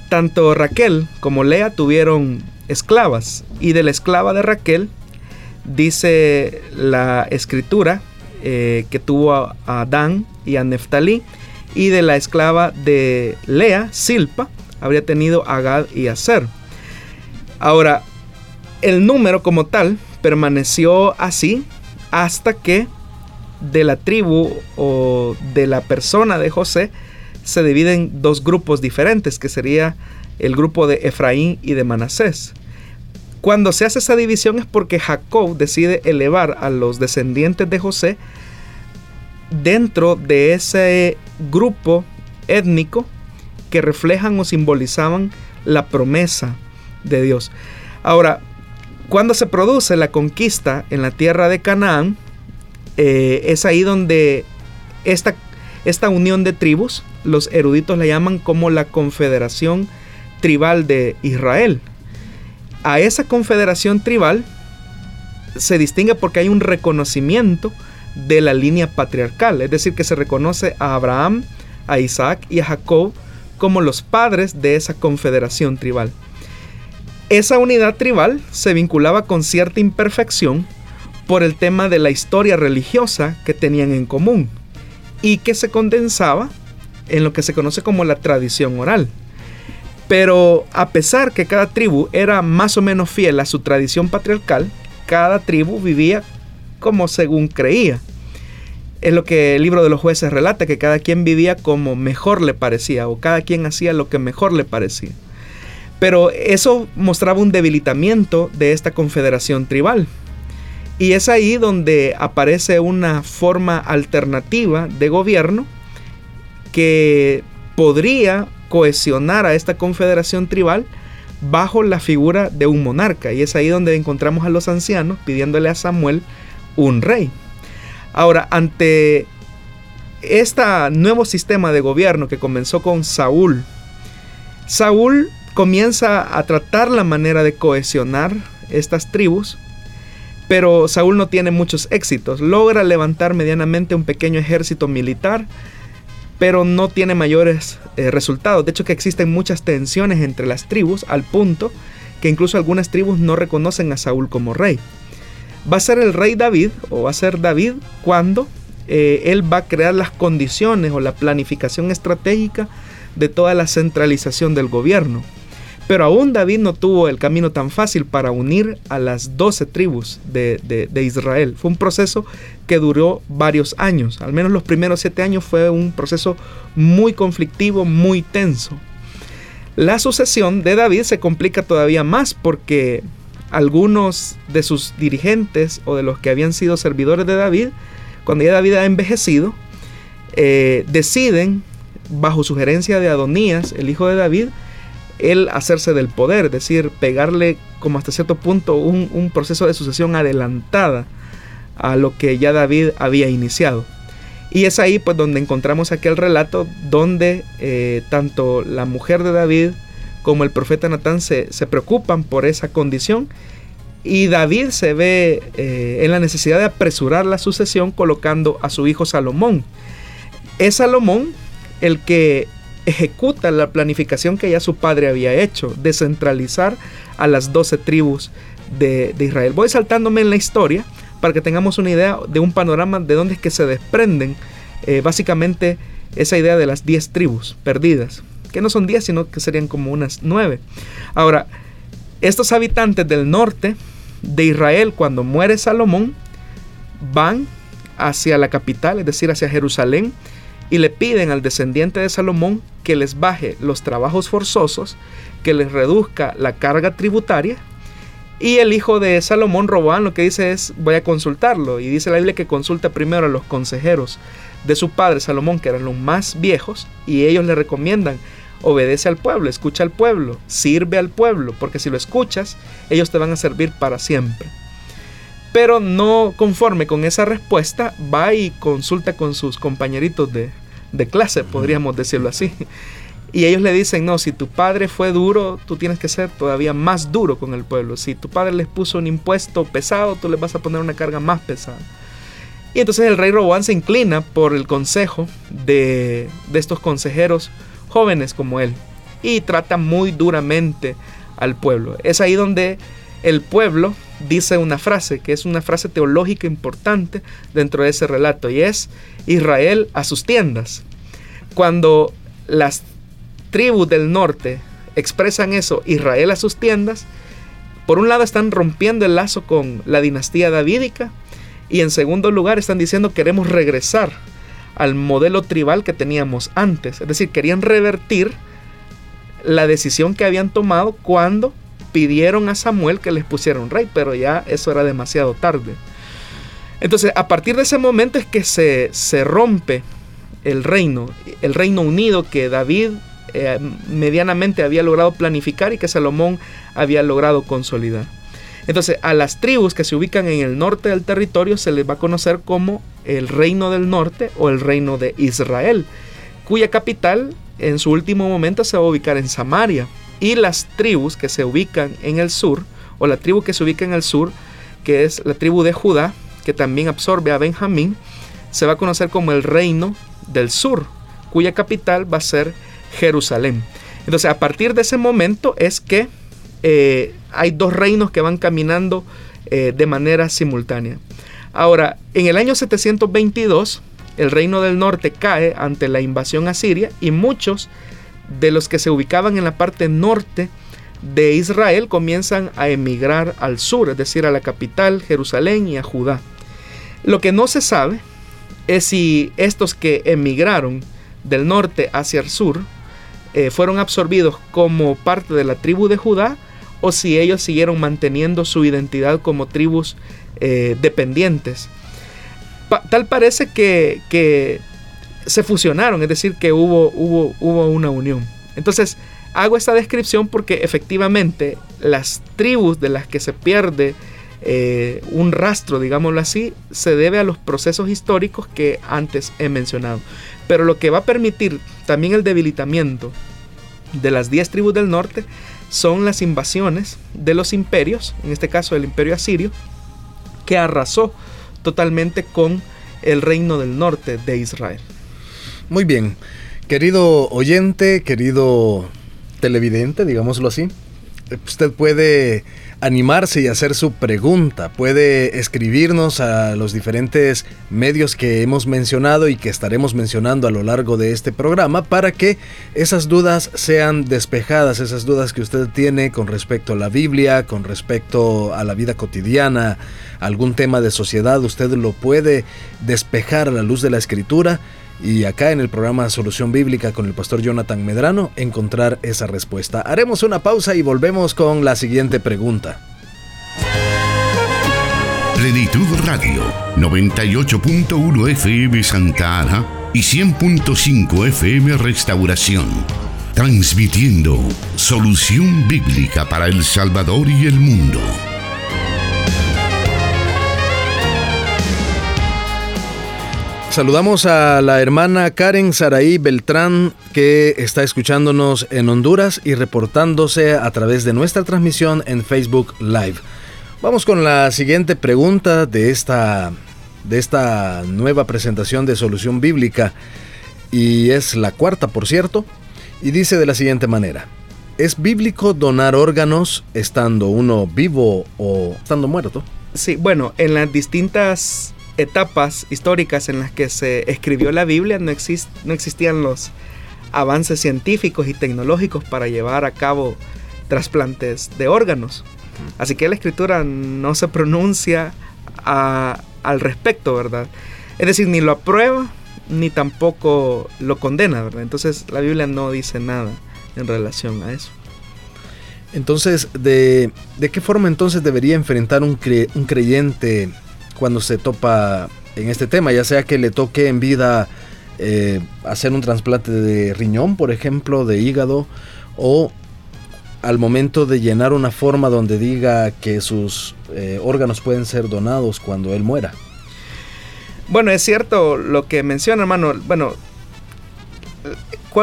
Tanto Raquel como Lea tuvieron esclavas y de la esclava de Raquel dice la escritura eh, que tuvo a Adán y a Neftalí y de la esclava de Lea, Silpa, habría tenido a Gad y a Ser. Ahora, el número como tal permaneció así hasta que de la tribu o de la persona de José se dividen dos grupos diferentes, que sería el grupo de Efraín y de Manasés. Cuando se hace esa división es porque Jacob decide elevar a los descendientes de José dentro de ese grupo étnico que reflejan o simbolizaban la promesa de Dios. Ahora, cuando se produce la conquista en la tierra de Canaán, eh, es ahí donde esta, esta unión de tribus, los eruditos la llaman como la confederación tribal de Israel. A esa confederación tribal se distingue porque hay un reconocimiento de la línea patriarcal, es decir, que se reconoce a Abraham, a Isaac y a Jacob como los padres de esa confederación tribal. Esa unidad tribal se vinculaba con cierta imperfección por el tema de la historia religiosa que tenían en común. y que se condensaba en lo que se conoce como la tradición oral. Pero a pesar que cada tribu era más o menos fiel a su tradición patriarcal, cada tribu vivía como según creía. Es lo que el libro de los jueces relata, que cada quien vivía como mejor le parecía o cada quien hacía lo que mejor le parecía. Pero eso mostraba un debilitamiento de esta confederación tribal. Y es ahí donde aparece una forma alternativa de gobierno que podría cohesionar a esta confederación tribal bajo la figura de un monarca. Y es ahí donde encontramos a los ancianos pidiéndole a Samuel un rey. Ahora, ante este nuevo sistema de gobierno que comenzó con Saúl, Saúl comienza a tratar la manera de cohesionar estas tribus, pero Saúl no tiene muchos éxitos. Logra levantar medianamente un pequeño ejército militar, pero no tiene mayores eh, resultados. De hecho que existen muchas tensiones entre las tribus al punto que incluso algunas tribus no reconocen a Saúl como rey. Va a ser el rey David o va a ser David cuando eh, él va a crear las condiciones o la planificación estratégica de toda la centralización del gobierno. Pero aún David no tuvo el camino tan fácil para unir a las doce tribus de, de, Israel. Fue un proceso que duró varios años. Al menos los primeros siete años fue un proceso muy conflictivo, muy tenso. La sucesión de David se complica todavía más porque algunos de sus dirigentes o de los que habían sido servidores de David, cuando ya David ha envejecido, eh, deciden, bajo sugerencia de Adonías, el hijo de David, él hacerse del poder, es decir, pegarle como hasta cierto punto un, proceso de sucesión adelantada a lo que ya David había iniciado. Y es ahí pues donde encontramos aquel relato donde eh, tanto la mujer de David como el profeta Natán se, preocupan por esa condición y David se ve eh, en la necesidad de apresurar la sucesión colocando a su hijo Salomón. Es Salomón el que ejecuta la planificación que ya su padre había hecho, de centralizar a las doce tribus de, Israel. Voy saltándome en la historia para que tengamos una idea de un panorama de dónde es que se desprenden eh, básicamente esa idea de las diez tribus perdidas, que no son diez, sino que serían como unas nueve. Ahora, estos habitantes del norte de Israel, cuando muere Salomón, van hacia la capital, es decir, hacia Jerusalén, y le piden al descendiente de Salomón que les baje los trabajos forzosos, que les reduzca la carga tributaria. Y el hijo de Salomón, Roboán, lo que dice es, voy a consultarlo. Y dice la Biblia que consulta primero a los consejeros de su padre Salomón, que eran los más viejos, y ellos le recomiendan, obedece al pueblo, escucha al pueblo, sirve al pueblo, porque si lo escuchas, ellos te van a servir para siempre. Pero no conforme con esa respuesta, va y consulta con sus compañeritos de, clase, podríamos decirlo así. Y ellos le dicen, no, si tu padre fue duro, tú tienes que ser todavía más duro con el pueblo. Si tu padre les puso un impuesto pesado, tú les vas a poner una carga más pesada. Y entonces el rey Roboán se inclina por el consejo de, de estos consejeros jóvenes como él y trata muy duramente al pueblo. Es ahí donde el pueblo dice una frase, que es una frase teológica importante dentro de ese relato, y es Israel a sus tiendas. Cuando las tribus del norte expresan eso, Israel a sus tiendas, por un lado están rompiendo el lazo con la dinastía davídica, y en segundo lugar están diciendo queremos regresar al modelo tribal que teníamos antes. Es decir, querían revertir la decisión que habían tomado cuando pidieron a Samuel que les pusiera un rey, pero ya eso era demasiado tarde. Entonces, a partir de ese momento es que se, se rompe el reino, el reino unido que David eh, medianamente había logrado planificar y que Salomón había logrado consolidar. Entonces, a las tribus que se ubican en el norte del territorio se les va a conocer como el reino del norte o el reino de Israel, cuya capital en su último momento se va a ubicar en Samaria y las tribus que se ubican en el sur, o la tribu que se ubica en el sur, que es la tribu de Judá, que también absorbe a Benjamín, se va a conocer como el reino del sur, cuya capital va a ser Jerusalén. Entonces, a partir de ese momento es que eh, hay dos reinos que van caminando eh, de manera simultánea. Ahora, en el año 722, el reino del norte cae ante la invasión asiria y muchos de los que se ubicaban en la parte norte de Israel comienzan a emigrar al sur, es decir, a la capital, Jerusalén y a Judá. Lo que no se sabe es si estos que emigraron del norte hacia el sur eh, fueron absorbidos como parte de la tribu de Judá o si ellos siguieron manteniendo su identidad como tribus eh, dependientes. tal parece que, se fusionaron, es decir, que hubo, hubo, hubo una unión. Entonces, hago esta descripción porque efectivamente las tribus de las que se pierde eh, un rastro, digámoslo así, se debe a los procesos históricos que antes he mencionado. Pero lo que va a permitir también el debilitamiento de las 10 tribus del norte son las invasiones de los imperios, en este caso el imperio asirio, que arrasó totalmente con el reino del norte de Israel.
Muy bien, querido oyente, querido televidente, digámoslo así, usted puede animarse y hacer su pregunta. Puede escribirnos a los diferentes medios que hemos mencionado y que estaremos mencionando a lo largo de este programa para que esas dudas sean despejadas, esas dudas que usted tiene con respecto a la Biblia, con respecto a la vida cotidiana, algún tema de sociedad, usted lo puede despejar a la luz de la escritura y acá en el programa Solución Bíblica con el pastor Jonathan Medrano encontrar esa respuesta. Haremos una pausa y volvemos con la siguiente pregunta.
Plenitud Radio, 98.1 FM Santa Ana y 100.5 FM Restauración. Transmitiendo Solución Bíblica para El Salvador y el mundo.
Saludamos a la hermana Karen Saraí Beltrán que está escuchándonos en Honduras y reportándose a través de nuestra transmisión en Facebook Live. Vamos con la siguiente pregunta de esta, de esta nueva presentación de solución bíblica y es la cuarta por cierto y dice de la siguiente manera. ¿Es bíblico donar órganos estando uno vivo o estando muerto?
Sí, bueno, en las distintas etapas históricas en las que se escribió la Biblia no, no existían los avances científicos y tecnológicos para llevar a cabo trasplantes de órganos. Así que la escritura no se pronuncia al respecto, ¿verdad? Es decir, ni lo aprueba ni tampoco lo condena, ¿verdad? Entonces la Biblia no dice nada en relación a eso.
Entonces, ¿de, qué forma entonces debería enfrentar un, un creyente cuando se topa en este tema, ya sea que le toque en vida eh, hacer un trasplante de riñón, por ejemplo, de hígado, o al momento de llenar una forma donde diga que sus eh, órganos pueden ser donados cuando él muera.
Bueno, es cierto lo que menciona, hermano. Bueno,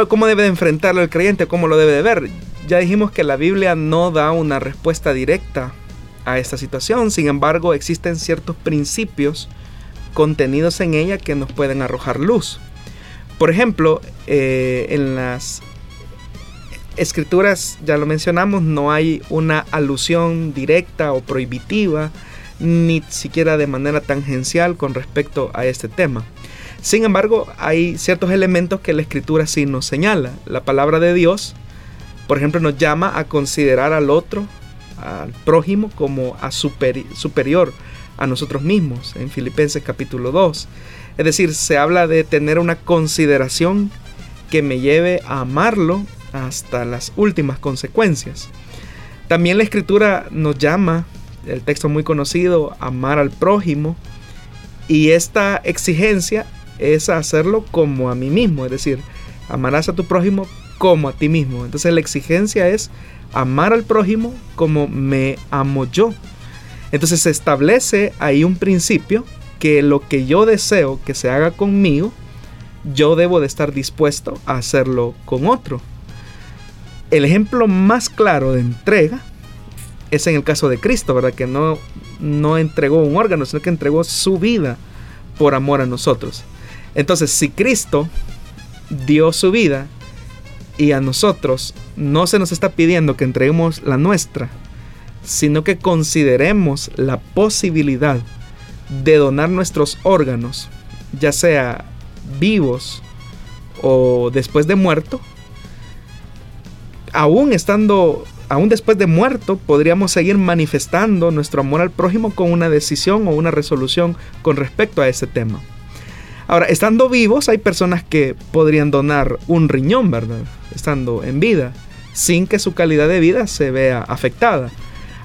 ¿cómo debe de enfrentarlo el creyente? ¿Cómo lo debe de ver? Ya dijimos que la Biblia no da una respuesta directa a esta situación. Sin embargo, existen ciertos principios contenidos en ella que nos pueden arrojar luz. Por ejemplo, eh, en las escrituras, ya lo mencionamos, no hay una alusión directa o prohibitiva, ni siquiera de manera tangencial con respecto a este tema. Sin embargo, hay ciertos elementos que la escritura sí nos señala. La palabra de Dios, por ejemplo, nos llama a considerar al otro al prójimo como a superior a nosotros mismos en Filipenses capítulo 2. Es decir, se habla de tener una consideración que me lleve a amarlo hasta las últimas consecuencias. También la escritura nos llama, el texto muy conocido, amar al prójimo. Y esta exigencia es hacerlo como a mí mismo, es decir, amarás a tu prójimo como a ti mismo. Entonces la exigencia es amar al prójimo como me amo yo. Entonces se establece ahí un principio que lo que yo deseo que se haga conmigo, yo debo de estar dispuesto a hacerlo con otro. El ejemplo más claro de entrega es en el caso de Cristo, ¿verdad? Que no, no entregó un órgano, sino que entregó su vida por amor a nosotros. Entonces, si Cristo dio su vida y a nosotros no se nos está pidiendo que entreguemos la nuestra, sino que consideremos la posibilidad de donar nuestros órganos, ya sea vivos o después de muerto, aún estando, aún después de muerto, podríamos seguir manifestando nuestro amor al prójimo con una decisión o una resolución con respecto a ese tema. Ahora, estando vivos, hay personas que podrían donar un riñón, ¿verdad? Estando en vida, sin que su calidad de vida se vea afectada.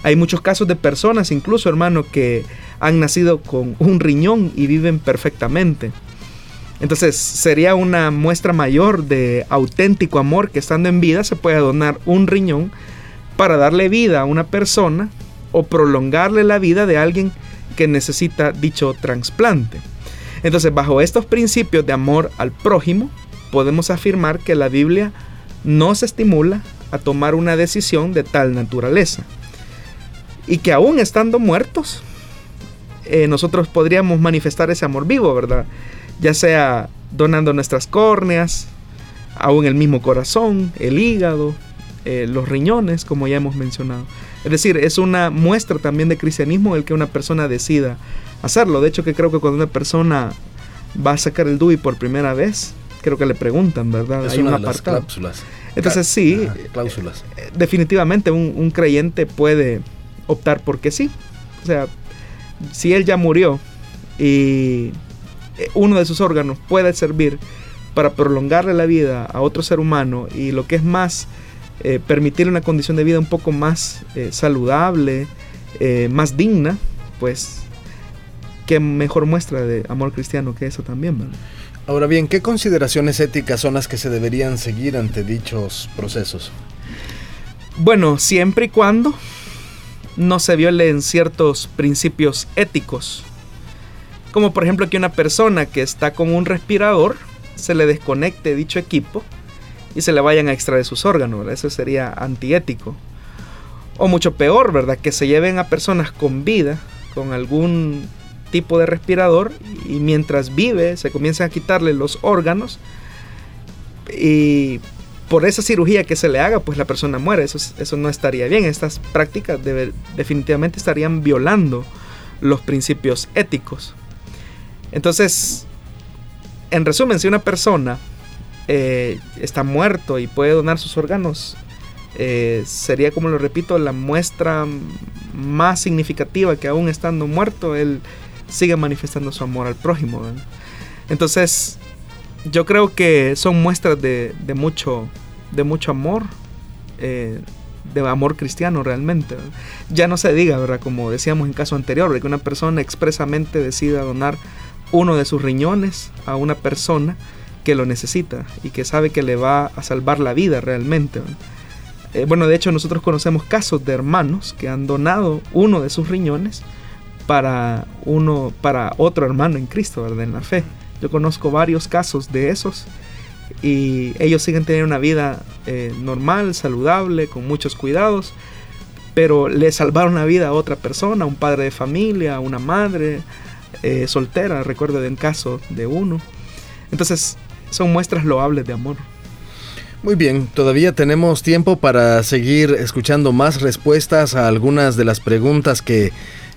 Hay muchos casos de personas, incluso hermano, que han nacido con un riñón y viven perfectamente. Entonces sería una muestra mayor de auténtico amor que estando en vida se puede donar un riñón para darle vida a una persona o prolongarle la vida de alguien que necesita dicho trasplante. Entonces bajo estos principios de amor al prójimo podemos afirmar que la Biblia nos estimula a tomar una decisión de tal naturaleza y que aún estando muertos eh, nosotros podríamos manifestar ese amor vivo, ¿verdad? ya sea donando nuestras córneas, aún el mismo corazón, el hígado, eh, los riñones, como ya hemos mencionado. Es decir, es una muestra también de cristianismo el que una persona decida hacerlo. De hecho, que creo que cuando una persona va a sacar el DUI por primera vez, creo que le preguntan, ¿verdad?
Es Hay una, de las cláusulas.
Entonces sí, cláusulas. Eh, definitivamente un, un creyente puede optar porque sí. O sea, si él ya murió y eh, uno de sus órganos puede servir para prolongarle la vida a otro ser humano y lo que es más, eh, permitirle una condición de vida un poco más eh, saludable, más digna, pues qué mejor muestra de amor cristiano que eso también.
Ahora bien, ¿qué consideraciones éticas son las que se deberían seguir ante dichos procesos?
Bueno, siempre y cuando no se violen ciertos principios éticos como por ejemplo que una persona que está con un respirador se le desconecte dicho equipo y se le vayan a extraer sus órganos. Eso sería antiético. O mucho peor, ¿verdad? Que se lleven a personas con vida, con algún tipo de respirador, y mientras vive se comiencen a quitarle los órganos. Y por esa cirugía que se le haga, pues la persona muere. Eso, eso no estaría bien. Estas prácticas definitivamente estarían violando los principios éticos. Entonces, en resumen, si una persona eh, está muerto y puede donar sus órganos, eh, sería, como lo repito, la muestra más significativa que aún estando muerto, él sigue manifestando su amor al prójimo. Entonces, yo creo que son muestras de, mucho, de mucho amor, eh, de amor cristiano realmente. Ya no se diga, ¿verdad? Como decíamos en caso anterior, que una persona expresamente decida donar uno de sus riñones a una persona que lo necesita y que sabe que le va a salvar la vida realmente. Eh, bueno, de hecho nosotros conocemos casos de hermanos que han donado uno de sus riñones para uno para otro hermano en Cristo, ¿verdad? En la fe. Yo conozco varios casos de esos y ellos siguen teniendo una vida eh, normal, saludable, con muchos cuidados, pero le salvaron la vida a otra persona, a un padre de familia, a una madre, eh, soltera, recuerdo de un caso de uno. Entonces, son muestras loables de amor.
Muy bien, todavía tenemos tiempo para seguir escuchando más respuestas a algunas de las preguntas que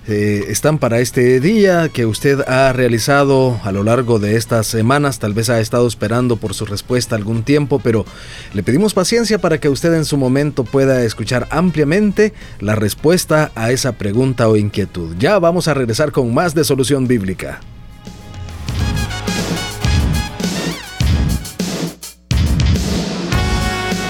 eh, están para este día que usted ha realizado a lo largo de estas semanas. Tal vez ha estado esperando por su respuesta algún tiempo, pero le pedimos paciencia para que usted en su momento pueda escuchar ampliamente la respuesta a esa pregunta o inquietud. Ya vamos a regresar con más de Solución Bíblica.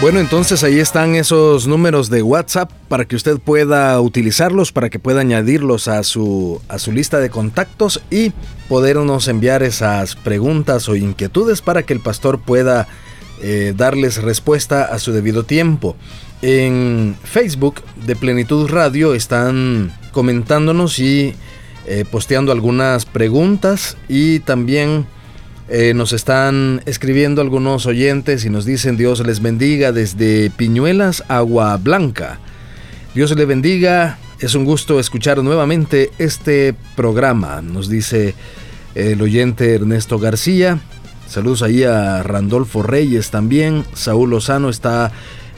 Bueno, entonces ahí están esos números de WhatsApp para que usted pueda utilizarlos, para que pueda añadirlos a su, a su lista de contactos y podernos enviar esas preguntas o inquietudes para que el pastor pueda eh, darles respuesta a su debido tiempo. En Facebook de Plenitud Radio están comentándonos y eh, posteando algunas preguntas y también eh, nos están escribiendo algunos oyentes y nos dicen Dios les bendiga desde Piñuelas, Agua Blanca. Dios le bendiga. Es un gusto escuchar nuevamente este programa, nos dice el oyente Ernesto García. Saludos ahí a Randolfo Reyes también. Saúl Lozano está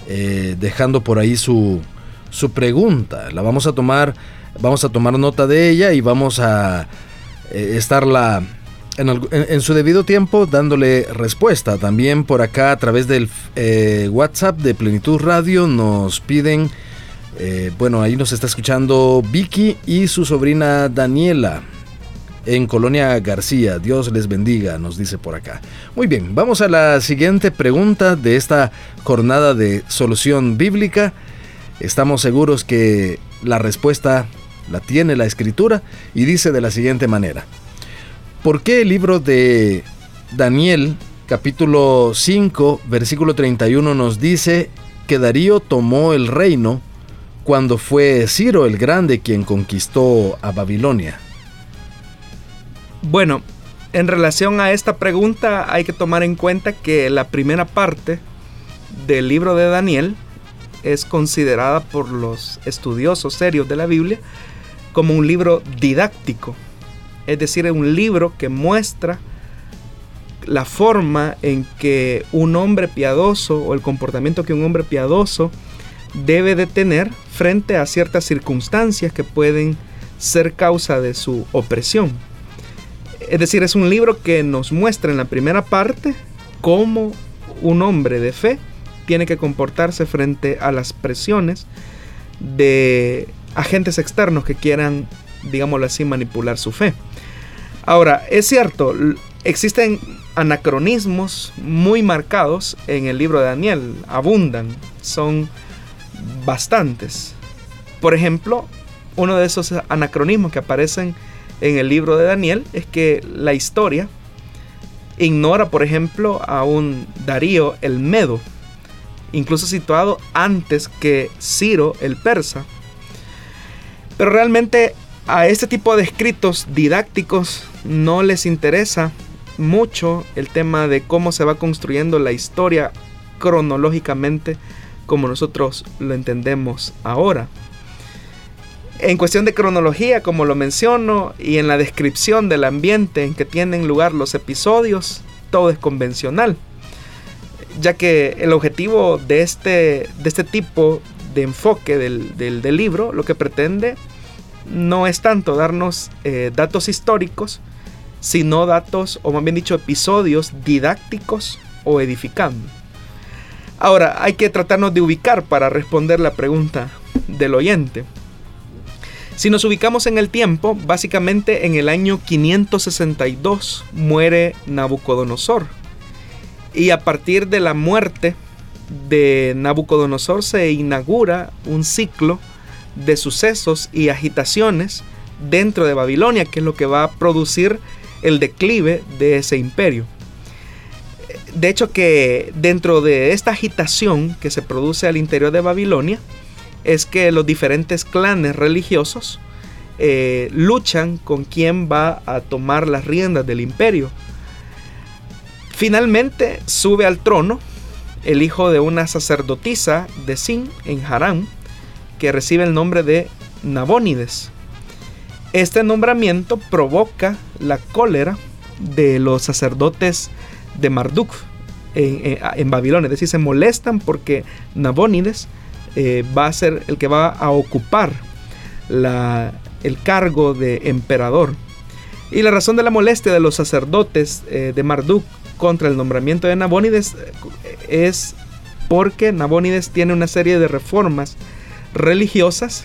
eh, dejando por ahí su, su pregunta. La vamos a tomar, vamos a tomar nota de ella y vamos a eh, estarla en, su debido tiempo dándole respuesta. También por acá a través del eh, WhatsApp de Plenitud Radio nos piden, eh, bueno, ahí nos está escuchando Vicky y su sobrina Daniela en Colonia García. Dios les bendiga, nos dice por acá. Muy bien, vamos a la siguiente pregunta de esta jornada de solución bíblica. Estamos seguros que la respuesta la tiene la escritura y dice de la siguiente manera. ¿Por qué el libro de Daniel, capítulo 5, versículo 31, nos dice que Darío tomó el reino cuando fue Ciro el Grande quien conquistó a Babilonia?
Bueno, en relación a esta pregunta hay que tomar en cuenta que la primera parte del libro de Daniel es considerada por los estudiosos serios de la Biblia como un libro didáctico es decir, un libro que muestra la forma en que un hombre piadoso o el comportamiento que un hombre piadoso debe de tener frente a ciertas circunstancias que pueden ser causa de su opresión. Es decir, es un libro que nos muestra en la primera parte cómo un hombre de fe tiene que comportarse frente a las presiones de agentes externos que quieran, digámoslo así, manipular su fe. Ahora, es cierto, existen anacronismos muy marcados en el libro de Daniel, abundan, son bastantes. Por ejemplo, uno de esos anacronismos que aparecen en el libro de Daniel es que la historia ignora, por ejemplo, a un Darío el Medo, incluso situado antes que Ciro el Persa. Pero realmente a este tipo de escritos didácticos no les interesa mucho el tema de cómo se va construyendo la historia cronológicamente como nosotros lo entendemos ahora. En cuestión de cronología, como lo menciono, y en la descripción del ambiente en que tienen lugar los episodios, todo es convencional, ya que el objetivo de este, de este tipo de enfoque del, del libro lo que pretende no es tanto darnos eh, datos históricos, sino datos, o más bien dicho, episodios didácticos o edificando. Ahora, hay que tratarnos de ubicar para responder la pregunta del oyente. Si nos ubicamos en el tiempo, básicamente en el año 562 muere Nabucodonosor. Y a partir de la muerte de Nabucodonosor se inaugura un ciclo de sucesos y agitaciones dentro de Babilonia, que es lo que va a producir el declive de ese imperio. De hecho que dentro de esta agitación que se produce al interior de Babilonia, es que los diferentes clanes religiosos eh, luchan con quién va a tomar las riendas del imperio. Finalmente sube al trono el hijo de una sacerdotisa de Sin en Harán, que recibe el nombre de Nabónides. Este nombramiento provoca la cólera de los sacerdotes de Marduk en, Babilonia. Es decir, se molestan porque Nabónides eh, va a ser el que va a ocupar el cargo de emperador. Y la razón de la molestia de los sacerdotes eh, de Marduk contra el nombramiento de Nabónides eh, es porque Nabónides tiene una serie de reformas religiosas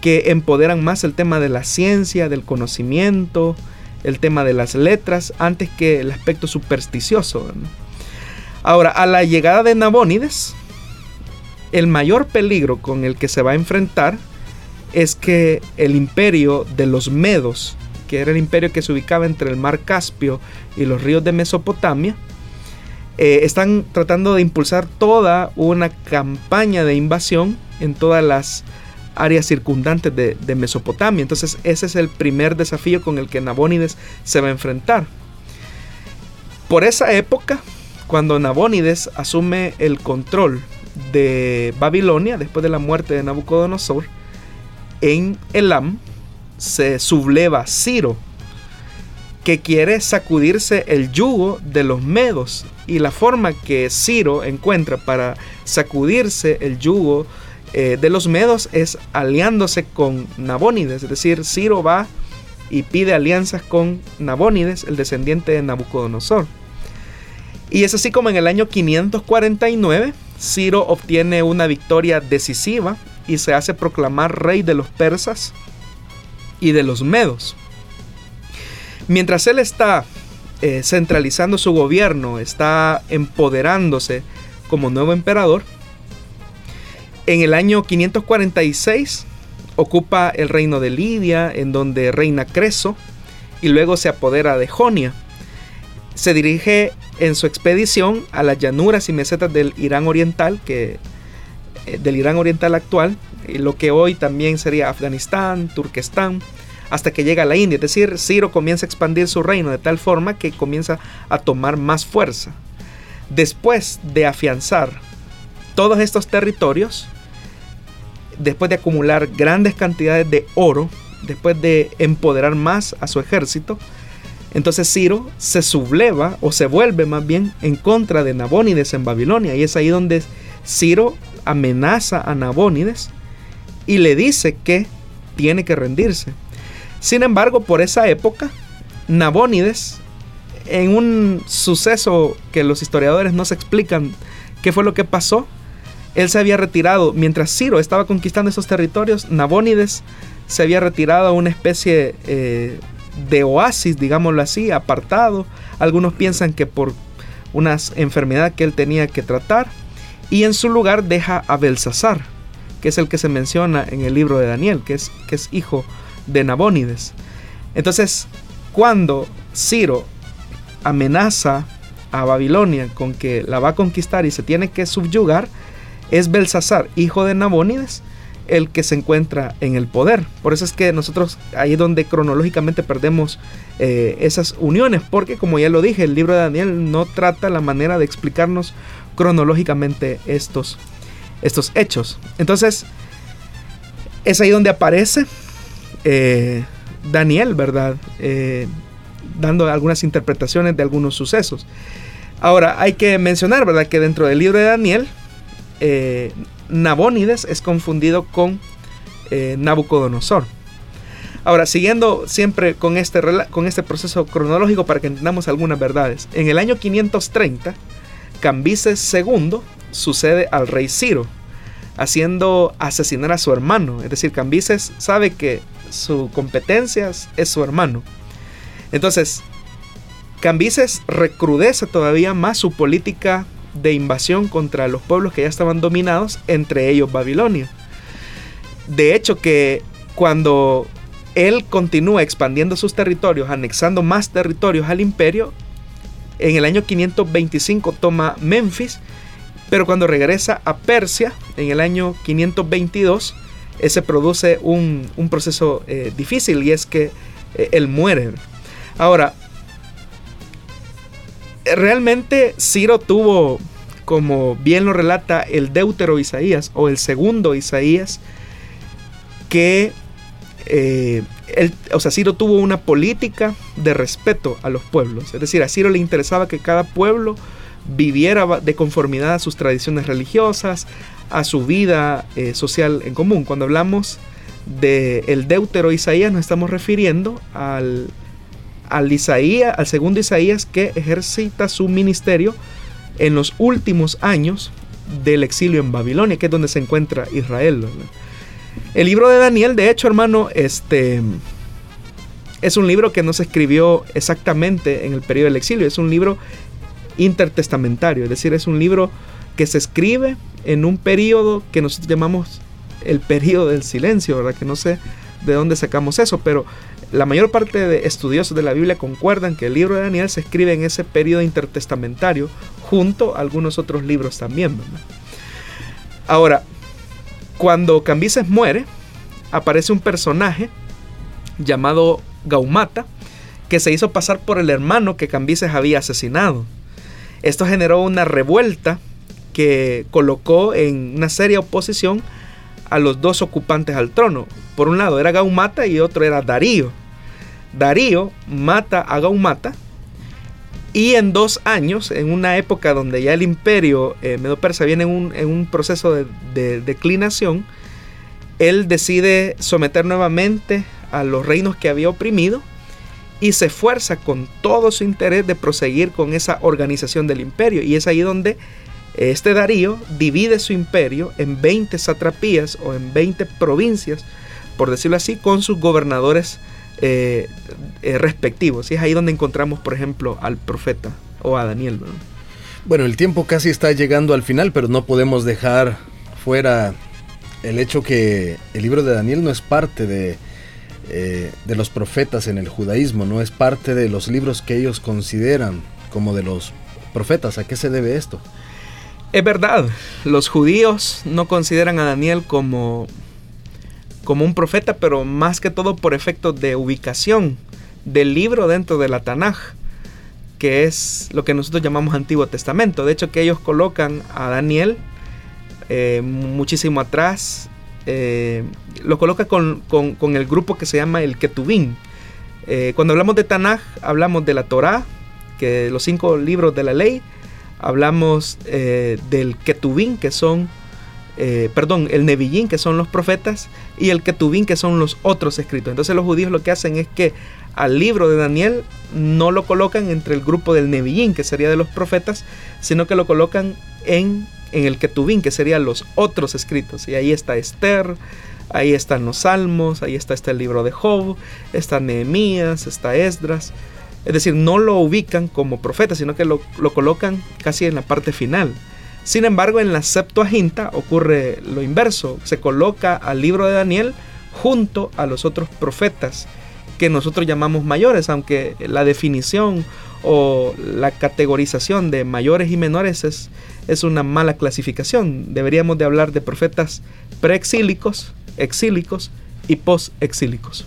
que empoderan más el tema de la ciencia, del conocimiento, el tema de las letras, antes que el aspecto supersticioso. Ahora, a la llegada de Nabónides, el mayor peligro con el que se va a enfrentar es que el imperio de los Medos, que era el imperio que se ubicaba entre el mar Caspio y los ríos de Mesopotamia, eh, están tratando de impulsar toda una campaña de invasión en todas las áreas circundantes de, Mesopotamia. Entonces ese es el primer desafío con el que Nabónides se va a enfrentar. Por esa época, cuando Nabónides asume el control de Babilonia, después de la muerte de Nabucodonosor, en Elam se subleva Ciro, que quiere sacudirse el yugo de los medos. Y la forma que Ciro encuentra para sacudirse el yugo eh, de los medos es aliándose con Nabónides. Es decir, Ciro va y pide alianzas con Nabónides, el descendiente de Nabucodonosor. Y es así como en el año 549 Ciro obtiene una victoria decisiva y se hace proclamar rey de los persas y de los medos. Mientras él está eh, centralizando su gobierno, está empoderándose como nuevo emperador, en el año 546 ocupa el reino de Lidia, en donde reina Creso, y luego se apodera de Jonia. Se dirige en su expedición a las llanuras y mesetas del Irán Oriental, que, eh, del Irán Oriental actual, lo que hoy también sería Afganistán, Turquestán, hasta que llega a la India. Es decir, Ciro comienza a expandir su reino de tal forma que comienza a tomar más fuerza. Después de afianzar todos estos territorios, después de acumular grandes cantidades de oro, después de empoderar más a su ejército, entonces Ciro se subleva o se vuelve más bien en contra de Nabónides en Babilonia. Y es ahí donde Ciro amenaza a Nabónides y le dice que tiene que rendirse. Sin embargo, por esa época, Nabónides, en un suceso que los historiadores no se explican qué fue lo que pasó, él se había retirado, mientras Ciro estaba conquistando esos territorios, Nabónides se había retirado a una especie eh, de oasis, digámoslo así, apartado. Algunos piensan que por una enfermedad que él tenía que tratar. Y en su lugar deja a Belsasar, que es el que se menciona en el libro de Daniel, que es, que es hijo de Nabónides. Entonces, cuando Ciro amenaza a Babilonia con que la va a conquistar y se tiene que subyugar, es Belsasar, hijo de Nabónides, el que se encuentra en el poder. Por eso es que nosotros ahí es donde cronológicamente perdemos eh, esas uniones, porque como ya lo dije, el libro de Daniel no trata la manera de explicarnos cronológicamente estos, estos hechos. Entonces, es ahí donde aparece eh, Daniel, ¿verdad? Eh, dando algunas interpretaciones de algunos sucesos. Ahora, hay que mencionar, ¿verdad? Que dentro del libro de Daniel, eh, Nabónides es confundido con Nabucodonosor. Ahora, siguiendo siempre con este, con este proceso cronológico para que entendamos algunas verdades. En el año 530, Cambises II sucede al rey Ciro, haciendo asesinar a su hermano. Es decir, Cambises sabe que su competencia es su hermano. Entonces, Cambises recrudece todavía más su política de invasión contra los pueblos que ya estaban dominados, entre ellos Babilonia. De hecho que cuando él continúa expandiendo sus territorios, anexando más territorios al imperio, en el año 525 toma Memphis, pero cuando regresa a Persia, en el año 522, se produce un, proceso eh, difícil y es que eh, él muere. Ahora, realmente Ciro tuvo, como bien lo relata el deutero Isaías o el segundo Isaías, que eh, o sea, Ciro tuvo una política de respeto a los pueblos. Es decir, a Ciro le interesaba que cada pueblo viviera de conformidad a sus tradiciones religiosas, a su vida eh, social en común. Cuando hablamos del el deutero Isaías nos estamos refiriendo al, al Isaías, al segundo Isaías que ejercita su ministerio en los últimos años del exilio en Babilonia, que es donde se encuentra Israel. El libro de Daniel, de hecho, hermano, este es un libro que no se escribió exactamente en el periodo del exilio, es un libro intertestamentario, es decir, es un libro que se escribe en un periodo que nosotros llamamos el periodo del silencio, ¿verdad? Que no sé de dónde sacamos eso, pero la mayor parte de estudiosos de la Biblia concuerdan que el libro de Daniel se escribe en ese periodo intertestamentario junto a algunos otros libros también. Ahora, cuando Cambises muere, aparece un personaje llamado Gaumata que se hizo pasar por el hermano que Cambises había asesinado. Esto generó una revuelta que colocó en una seria oposición a los dos ocupantes al trono. Por un lado era Gaumata y otro era Darío. Darío mata a Gaumata y en dos años, en una época donde ya el imperio eh, medo-persa viene en un, proceso de, declinación, él decide someter nuevamente a los reinos que había oprimido y se esfuerza con todo su interés de proseguir con esa organización del imperio. Y es ahí donde este Darío divide su imperio en 20 satrapías o en 20 provincias, por decirlo así, con sus gobernadores eh, eh, respectivos. Y es ahí donde encontramos, por ejemplo, al profeta o a Daniel.
Bueno, el tiempo casi está llegando al final, pero no podemos dejar fuera el hecho que el libro de Daniel no es parte de, eh, de los profetas en el judaísmo, no es parte de los libros que ellos consideran como de los profetas. ¿A qué se debe esto?
Es verdad, los judíos no consideran a Daniel como como un profeta, pero más que todo por efectos de ubicación del libro dentro de la Tanaj, que es lo que nosotros llamamos Antiguo Testamento. De hecho, que ellos colocan a Daniel eh, muchísimo atrás, eh, lo coloca con, el grupo que se llama el Ketubín. Eh, cuando hablamos de Tanaj, hablamos de la Torá, que los cinco libros de la ley, hablamos del Ketubín, que son eh, perdón, el Nebillín, que son los profetas, y el Ketubín, que son los otros escritos. Entonces los judíos lo que hacen es que al libro de Daniel no lo colocan entre el grupo del Nebillín, que sería de los profetas, sino que lo colocan en, en el Ketubín, que serían los otros escritos. Y ahí está Esther, ahí están los Salmos, ahí está, está el libro de Job, está Nehemías, está Esdras. Es decir, no lo ubican como profeta, sino que lo, lo colocan casi en la parte final. Sin embargo, en la Septuaginta ocurre lo inverso. Se coloca al libro de Daniel junto a los otros profetas que nosotros llamamos mayores, aunque la definición o la categorización de mayores y menores es, es una mala clasificación. Deberíamos de hablar de profetas preexílicos, exílicos y postexílicos.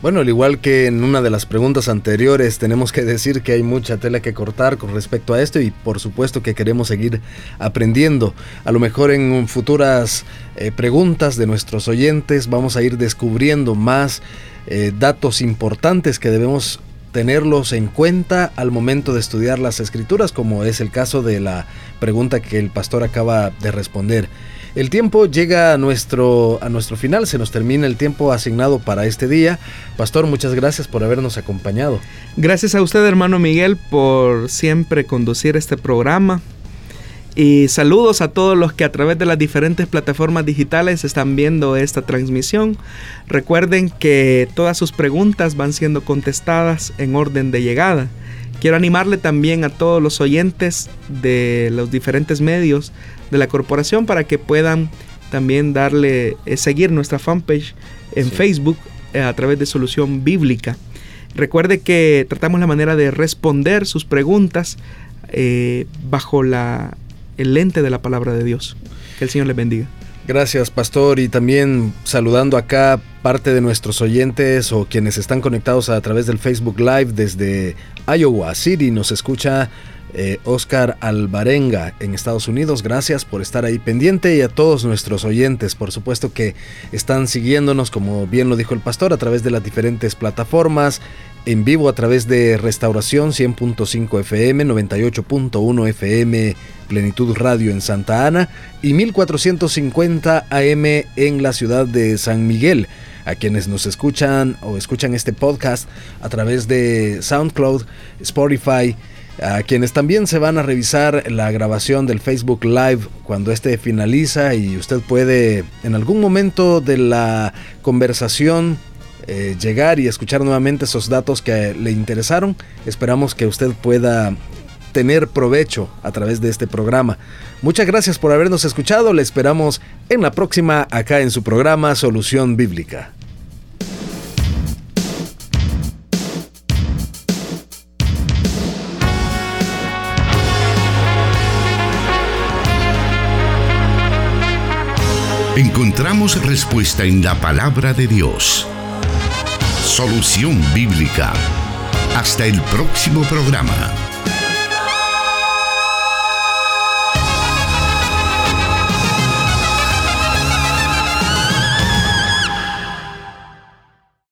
Bueno, al igual que en una de las preguntas anteriores, tenemos que decir que hay mucha tela que cortar con respecto a esto y por supuesto que queremos seguir aprendiendo. A lo mejor en futuras eh, preguntas de nuestros oyentes vamos a ir descubriendo más eh, datos importantes que debemos tenerlos en cuenta al momento de estudiar las escrituras, como es el caso de la pregunta que el pastor acaba de responder. El tiempo llega a nuestro, a nuestro final, se nos termina el tiempo asignado para este día. Pastor, muchas gracias por habernos acompañado.
Gracias a usted, hermano Miguel, por siempre conducir este programa. Y saludos a todos los que a través de las diferentes plataformas digitales están viendo esta transmisión. Recuerden que todas sus preguntas van siendo contestadas en orden de llegada. Quiero animarle también a todos los oyentes de los diferentes medios de la corporación para que puedan también darle, eh, seguir nuestra fanpage en Facebook eh, a través de Solución Bíblica. Recuerde que tratamos la manera de responder sus preguntas eh, bajo la, el lente de la palabra de Dios. Que el Señor les bendiga.
Gracias, pastor, y también saludando acá parte de nuestros oyentes o quienes están conectados a través del Facebook Live desde Iowa City. Nos escucha eh, Oscar Alvarenga en Estados Unidos. Gracias por estar ahí pendiente y a todos nuestros oyentes, por supuesto que están siguiéndonos, como bien lo dijo el pastor, a través de las diferentes plataformas, en vivo a través de Restauración 100.5 FM, 98.1 FM Plenitud Radio en Santa Ana y 1450 AM en la ciudad de San Miguel. A quienes nos escuchan o escuchan este podcast a través de SoundCloud, Spotify, a quienes también se van a revisar la grabación del Facebook Live cuando este finaliza y usted puede en algún momento de la conversación eh, llegar y escuchar nuevamente esos datos que le interesaron. Esperamos que usted pueda tener provecho a través de este programa. Muchas gracias por habernos escuchado. Le esperamos en la próxima acá en su programa Solución Bíblica.
Encontramos respuesta en la palabra de Dios. Solución Bíblica. Hasta el próximo programa.